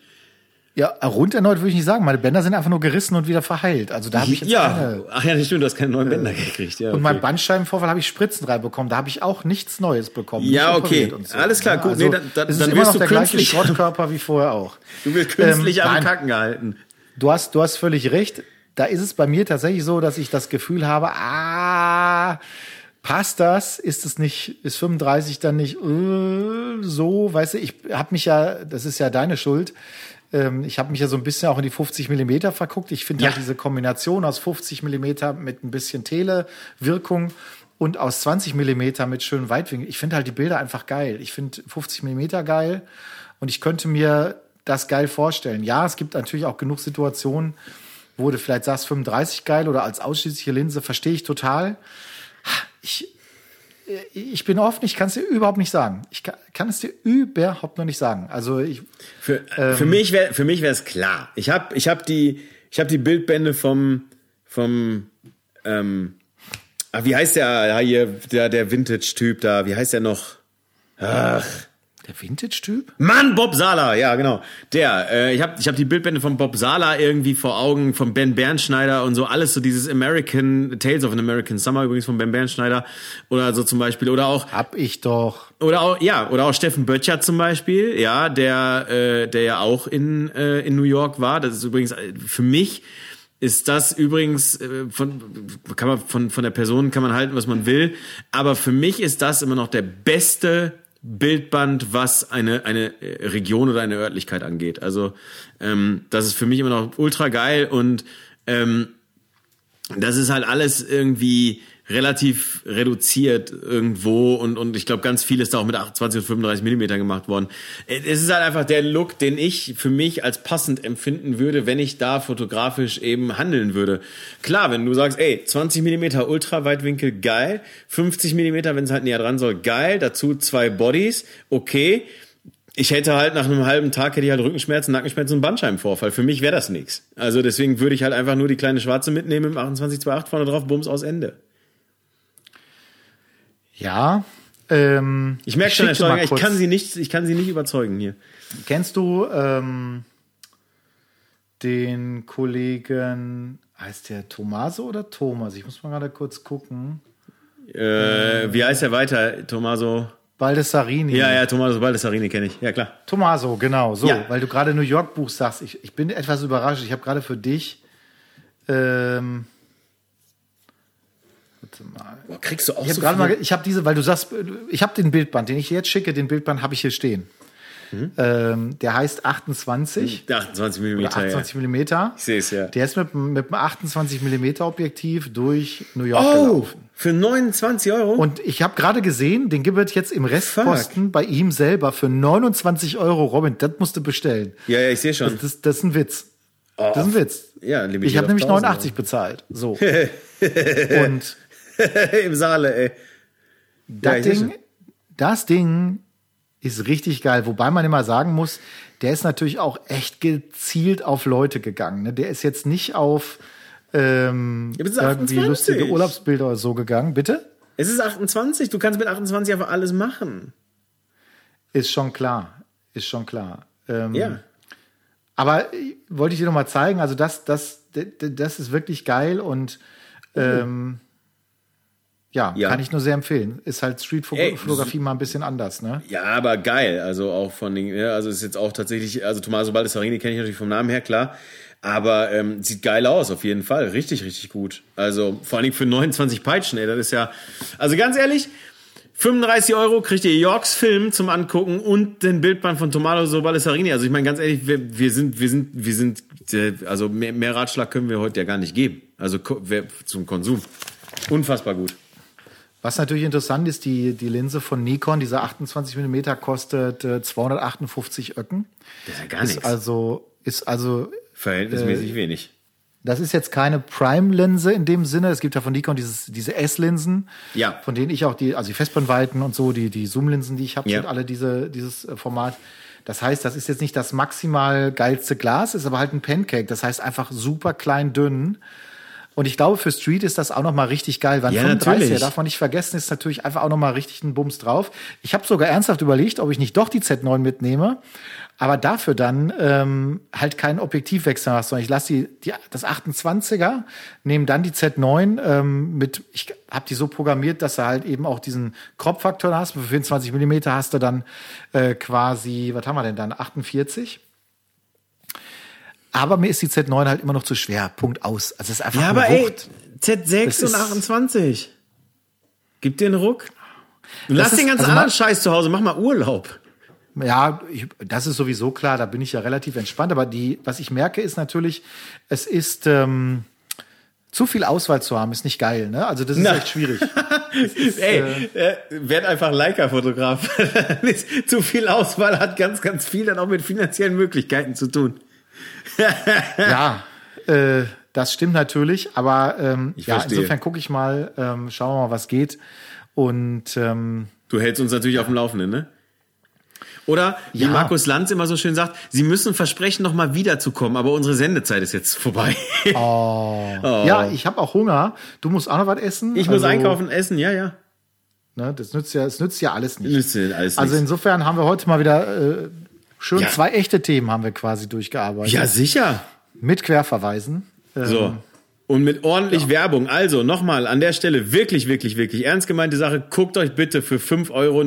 Speaker 2: Ja, rund erneut würde ich nicht sagen. Meine Bänder sind einfach nur gerissen und wieder verheilt. Also da habe ich jetzt
Speaker 1: ja. keine. Ach ja, nicht stimmt, du hast keine neuen Bänder äh, gekriegt. Ja,
Speaker 2: und okay. mein Bandscheibenvorfall habe ich Spritzen reinbekommen. Da habe ich auch nichts Neues bekommen.
Speaker 1: Ja, okay. So. Alles klar, gut.
Speaker 2: Also, nee, dann, dann, es ist dann immer noch der gleiche Schrottkörper wie vorher auch.
Speaker 1: Du wirst künstlich ähm, am Kacken gehalten.
Speaker 2: Du hast, du hast völlig recht. Da ist es bei mir tatsächlich so, dass ich das Gefühl habe, ah, passt das? Ist es nicht, ist 35 dann nicht uh, so? Weißt du, ich habe mich ja, das ist ja deine Schuld ähm, ich habe mich ja so ein bisschen auch in die 50 Millimeter verguckt. Ich finde ja. halt diese Kombination aus 50 Millimeter mit ein bisschen Telewirkung und aus 20 Millimeter mit schönen Weitwinkel. Ich finde halt die Bilder einfach geil. Ich finde 50 Millimeter geil und ich könnte mir das geil vorstellen. Ja, es gibt natürlich auch genug Situationen, wo du vielleicht sagst 35 geil oder als ausschließliche Linse, verstehe ich total. Ich, ich bin offen, ich kann es dir überhaupt nicht sagen. Ich kann, kann, es dir überhaupt noch nicht sagen. Also ich
Speaker 1: für, ähm, für mich wäre für mich wäre es klar. Ich habe ich habe die ich habe die Bildbände vom vom ähm, ah, wie heißt der hier der der Vintage Typ da? Wie heißt der noch? Ach
Speaker 2: Der Vintage-Typ?
Speaker 1: Mann, Bob Sala, ja, genau. Der, äh, ich habe ich hab die Bildbände von Bob Sala irgendwie vor Augen, von Ben Bernschneider und so, alles so dieses American, Tales of an American Summer übrigens von Ben Bernschneider oder so zum Beispiel, oder auch...
Speaker 2: Hab ich doch.
Speaker 1: Oder auch, ja, oder auch Steffen Böttcher zum Beispiel, ja, der, äh, der ja auch in, äh, in New York war. Das ist übrigens äh, für mich ist das übrigens äh, von kann man von von der Person kann man halten was man will, aber für mich ist das immer noch der beste Bildband, was eine eine Region oder eine Örtlichkeit angeht. Also ähm, das ist für mich immer noch ultra geil und ähm, das ist halt alles irgendwie relativ reduziert irgendwo und, und ich glaube, ganz viel ist da auch mit 28 und 35 Millimeter gemacht worden. Es ist halt einfach der Look, den ich für mich als passend empfinden würde, wenn ich da fotografisch eben handeln würde. Klar, wenn du sagst, ey, 20 Millimeter Ultraweitwinkel, geil, 50 Millimeter, wenn es halt näher dran soll, geil, dazu zwei Bodies, okay. Ich hätte halt nach einem halben Tag hätte ich halt Rückenschmerzen, Nackenschmerzen und Bandscheibenvorfall. Für mich wäre das nichts. Also deswegen würde ich halt einfach nur die kleine schwarze mitnehmen im 2828 vorne drauf, Bums aus Ende.
Speaker 2: Ja. Ähm,
Speaker 1: ich merke schon, Herr Steuer, ich kann sie nicht, ich kann sie nicht überzeugen hier.
Speaker 2: Kennst du ähm, den Kollegen, heißt der Tomaso oder Thomas? Ich muss mal gerade kurz gucken.
Speaker 1: Äh, wie heißt er weiter, Tomaso?
Speaker 2: Baldessarini.
Speaker 1: Ja, ja, Tomaso Baldessarini kenne ich. Ja, klar.
Speaker 2: Tomaso, genau. So, ja. weil du gerade New York Buch sagst. Ich, ich bin etwas überrascht. Ich habe gerade für dich ähm,
Speaker 1: Warte mal. Boah, kriegst du auch
Speaker 2: ich
Speaker 1: so
Speaker 2: hab mal, Ich habe diese, weil du sagst, ich habe den Bildband, den ich jetzt schicke, den Bildband habe ich hier stehen. Mhm. Ähm, der heißt 28.
Speaker 1: Der 28 mm.
Speaker 2: 28 ja. mm.
Speaker 1: Ich sehe es ja.
Speaker 2: Der ist mit, mit einem 28 mm Objektiv durch New York
Speaker 1: oh,
Speaker 2: gelaufen.
Speaker 1: Für 29 Euro?
Speaker 2: Und ich habe gerade gesehen, den gibt es jetzt im Restposten Fuck. bei ihm selber für 29 Euro. Robin, das musst du bestellen.
Speaker 1: Ja, ja, ich sehe schon.
Speaker 2: Das, das, das, ist ein Witz. Oh, das ist ein Witz.
Speaker 1: Ja,
Speaker 2: ich habe nämlich 89 Euro. bezahlt. So. Und
Speaker 1: Im Saale, ey.
Speaker 2: Das, ja, Ding, das Ding ist richtig geil. Wobei man immer sagen muss, der ist natürlich auch echt gezielt auf Leute gegangen. Ne? Der ist jetzt nicht auf ähm, ja, irgendwie lustige Urlaubsbilder oder so gegangen. Bitte?
Speaker 1: Es ist 28. Du kannst mit 28 einfach alles machen.
Speaker 2: Ist schon klar. Ist schon klar. Ähm,
Speaker 1: ja.
Speaker 2: Aber äh, wollte ich dir noch mal zeigen. Also das, das, das ist wirklich geil und oh. ähm, ja, ja, kann ich nur sehr empfehlen. Ist halt Streetfotografie mal ein bisschen anders, ne?
Speaker 1: Ja, aber geil. Also auch von den, ja, also ist jetzt auch tatsächlich, also Tommaso Baldessarini kenne ich natürlich vom Namen her, klar. Aber ähm, sieht geil aus, auf jeden Fall. Richtig, richtig gut. Also vor allen Dingen für 29 Peitschen, ey, das ist ja. Also ganz ehrlich, 35 Euro kriegt ihr Yorks Film zum Angucken und den Bildband von Tommaso Baldessarini. Also ich meine ganz ehrlich, wir, wir sind, wir sind, wir sind, äh, also mehr, mehr Ratschlag können wir heute ja gar nicht geben. Also zum Konsum. Unfassbar gut.
Speaker 2: Was natürlich interessant ist, die, die Linse von Nikon, dieser 28 mm kostet äh, 258 Öcken.
Speaker 1: Das ist ja gar ist nichts.
Speaker 2: Also, ist also.
Speaker 1: Verhältnismäßig äh, wenig.
Speaker 2: Das ist jetzt keine Prime-Linse in dem Sinne. Es gibt ja von Nikon dieses, diese S-Linsen,
Speaker 1: ja.
Speaker 2: von denen ich auch die, also die Festbrennweiten und so, die, die Zoom-Linsen, die ich habe, ja. sind alle diese, dieses äh, Format. Das heißt, das ist jetzt nicht das maximal geilste Glas, ist aber halt ein Pancake. Das heißt einfach super klein dünn. Und ich glaube, für Street ist das auch noch mal richtig geil, weil
Speaker 1: ja, 35
Speaker 2: darf man nicht vergessen, ist natürlich einfach auch noch mal richtig ein Bums drauf. Ich habe sogar ernsthaft überlegt, ob ich nicht doch die Z9 mitnehme, aber dafür dann ähm, halt keinen Objektivwechsel hast, sondern ich lasse die, die, das 28er, nehme dann die Z9 ähm, mit, ich habe die so programmiert, dass du halt eben auch diesen Crop-Faktor hast. Für 24 Millimeter hast du dann äh, quasi, was haben wir denn dann, 48? Aber mir ist die Z9 halt immer noch zu schwer. Punkt aus. Also es ist einfach
Speaker 1: Ja, aber ey, Z6 das und 28. Gib dir einen Ruck. Lass ist, den ganzen also anderen Scheiß zu Hause, mach mal Urlaub.
Speaker 2: Ja, ich, das ist sowieso klar, da bin ich ja relativ entspannt. Aber die, was ich merke, ist natürlich, es ist ähm, zu viel Auswahl zu haben, ist nicht geil, ne? Also das ist Na. echt schwierig.
Speaker 1: ist, Ey, äh, äh, werd einfach Leica-Fotograf. zu viel Auswahl hat ganz, ganz viel dann auch mit finanziellen Möglichkeiten zu tun.
Speaker 2: ja, äh, das stimmt natürlich, aber ähm, ja, insofern gucke ich mal, ähm, schauen wir mal, was geht. Und ähm,
Speaker 1: du hältst uns natürlich auf dem Laufenden, ne? Oder wie ja. Markus Lanz immer so schön sagt, sie müssen versprechen, noch mal wiederzukommen, aber unsere Sendezeit ist jetzt vorbei.
Speaker 2: Oh. oh. Ja, ich habe auch Hunger. Du musst auch noch was essen.
Speaker 1: Ich also, muss einkaufen, essen, ja, ja.
Speaker 2: Ne? Das nützt ja, es nützt ja alles nicht.
Speaker 1: Nützt ja alles
Speaker 2: also
Speaker 1: nichts.
Speaker 2: insofern haben wir heute mal wieder äh, schön
Speaker 1: Ja.
Speaker 2: zwei echte Themen haben wir quasi durchgearbeitet.
Speaker 1: Ja, sicher.
Speaker 2: Mit Querverweisen. Ähm,
Speaker 1: So. Und mit ordentlich Werbung. Also nochmal an der Stelle wirklich, wirklich, wirklich ernst gemeinte Sache. Guckt euch bitte für 5,99 Euro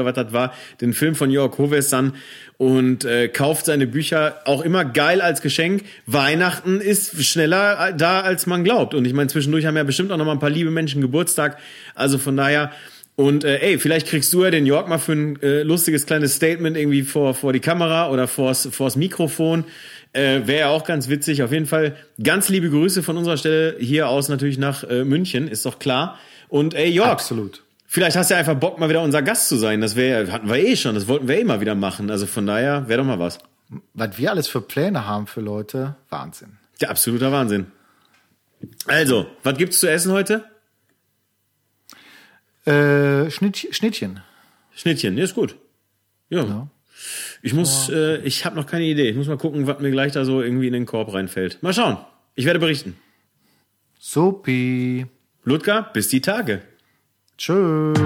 Speaker 1: oder was das war, den Film von Jörg Hoves an und äh, kauft seine Bücher auch immer geil als Geschenk. Weihnachten ist schneller da, als man glaubt. Und ich meine, zwischendurch haben ja bestimmt auch noch mal ein paar liebe Menschen Geburtstag. Also von daher. Und äh, ey, vielleicht kriegst du ja den Jörg mal für ein äh, lustiges kleines Statement irgendwie vor, vor die Kamera oder vors, vors Mikrofon. Äh, Wäre ja auch ganz witzig. Auf jeden Fall ganz liebe Grüße von unserer Stelle hier aus natürlich nach äh, München, ist doch klar. Und ey, Jörg,
Speaker 2: Absolut.
Speaker 1: vielleicht hast du ja einfach Bock, mal wieder unser Gast zu sein. Das wäre hatten wir eh schon, das wollten wir eh mal wieder machen. Also von daher wäre doch mal was.
Speaker 2: Was wir alles für Pläne haben für Leute, Wahnsinn.
Speaker 1: Der absoluter Wahnsinn. Also, was gibt's zu essen heute?
Speaker 2: Äh, Schnitt, Schnittchen.
Speaker 1: Schnittchen, ist gut. Ja.
Speaker 2: Ja.
Speaker 1: Ich muss, äh, ich habe noch keine Idee. Ich muss mal gucken, was mir gleich da so irgendwie in den Korb reinfällt. Mal schauen. Ich werde berichten.
Speaker 2: Supi.
Speaker 1: Ludger, bis die Tage.
Speaker 2: Tschüss.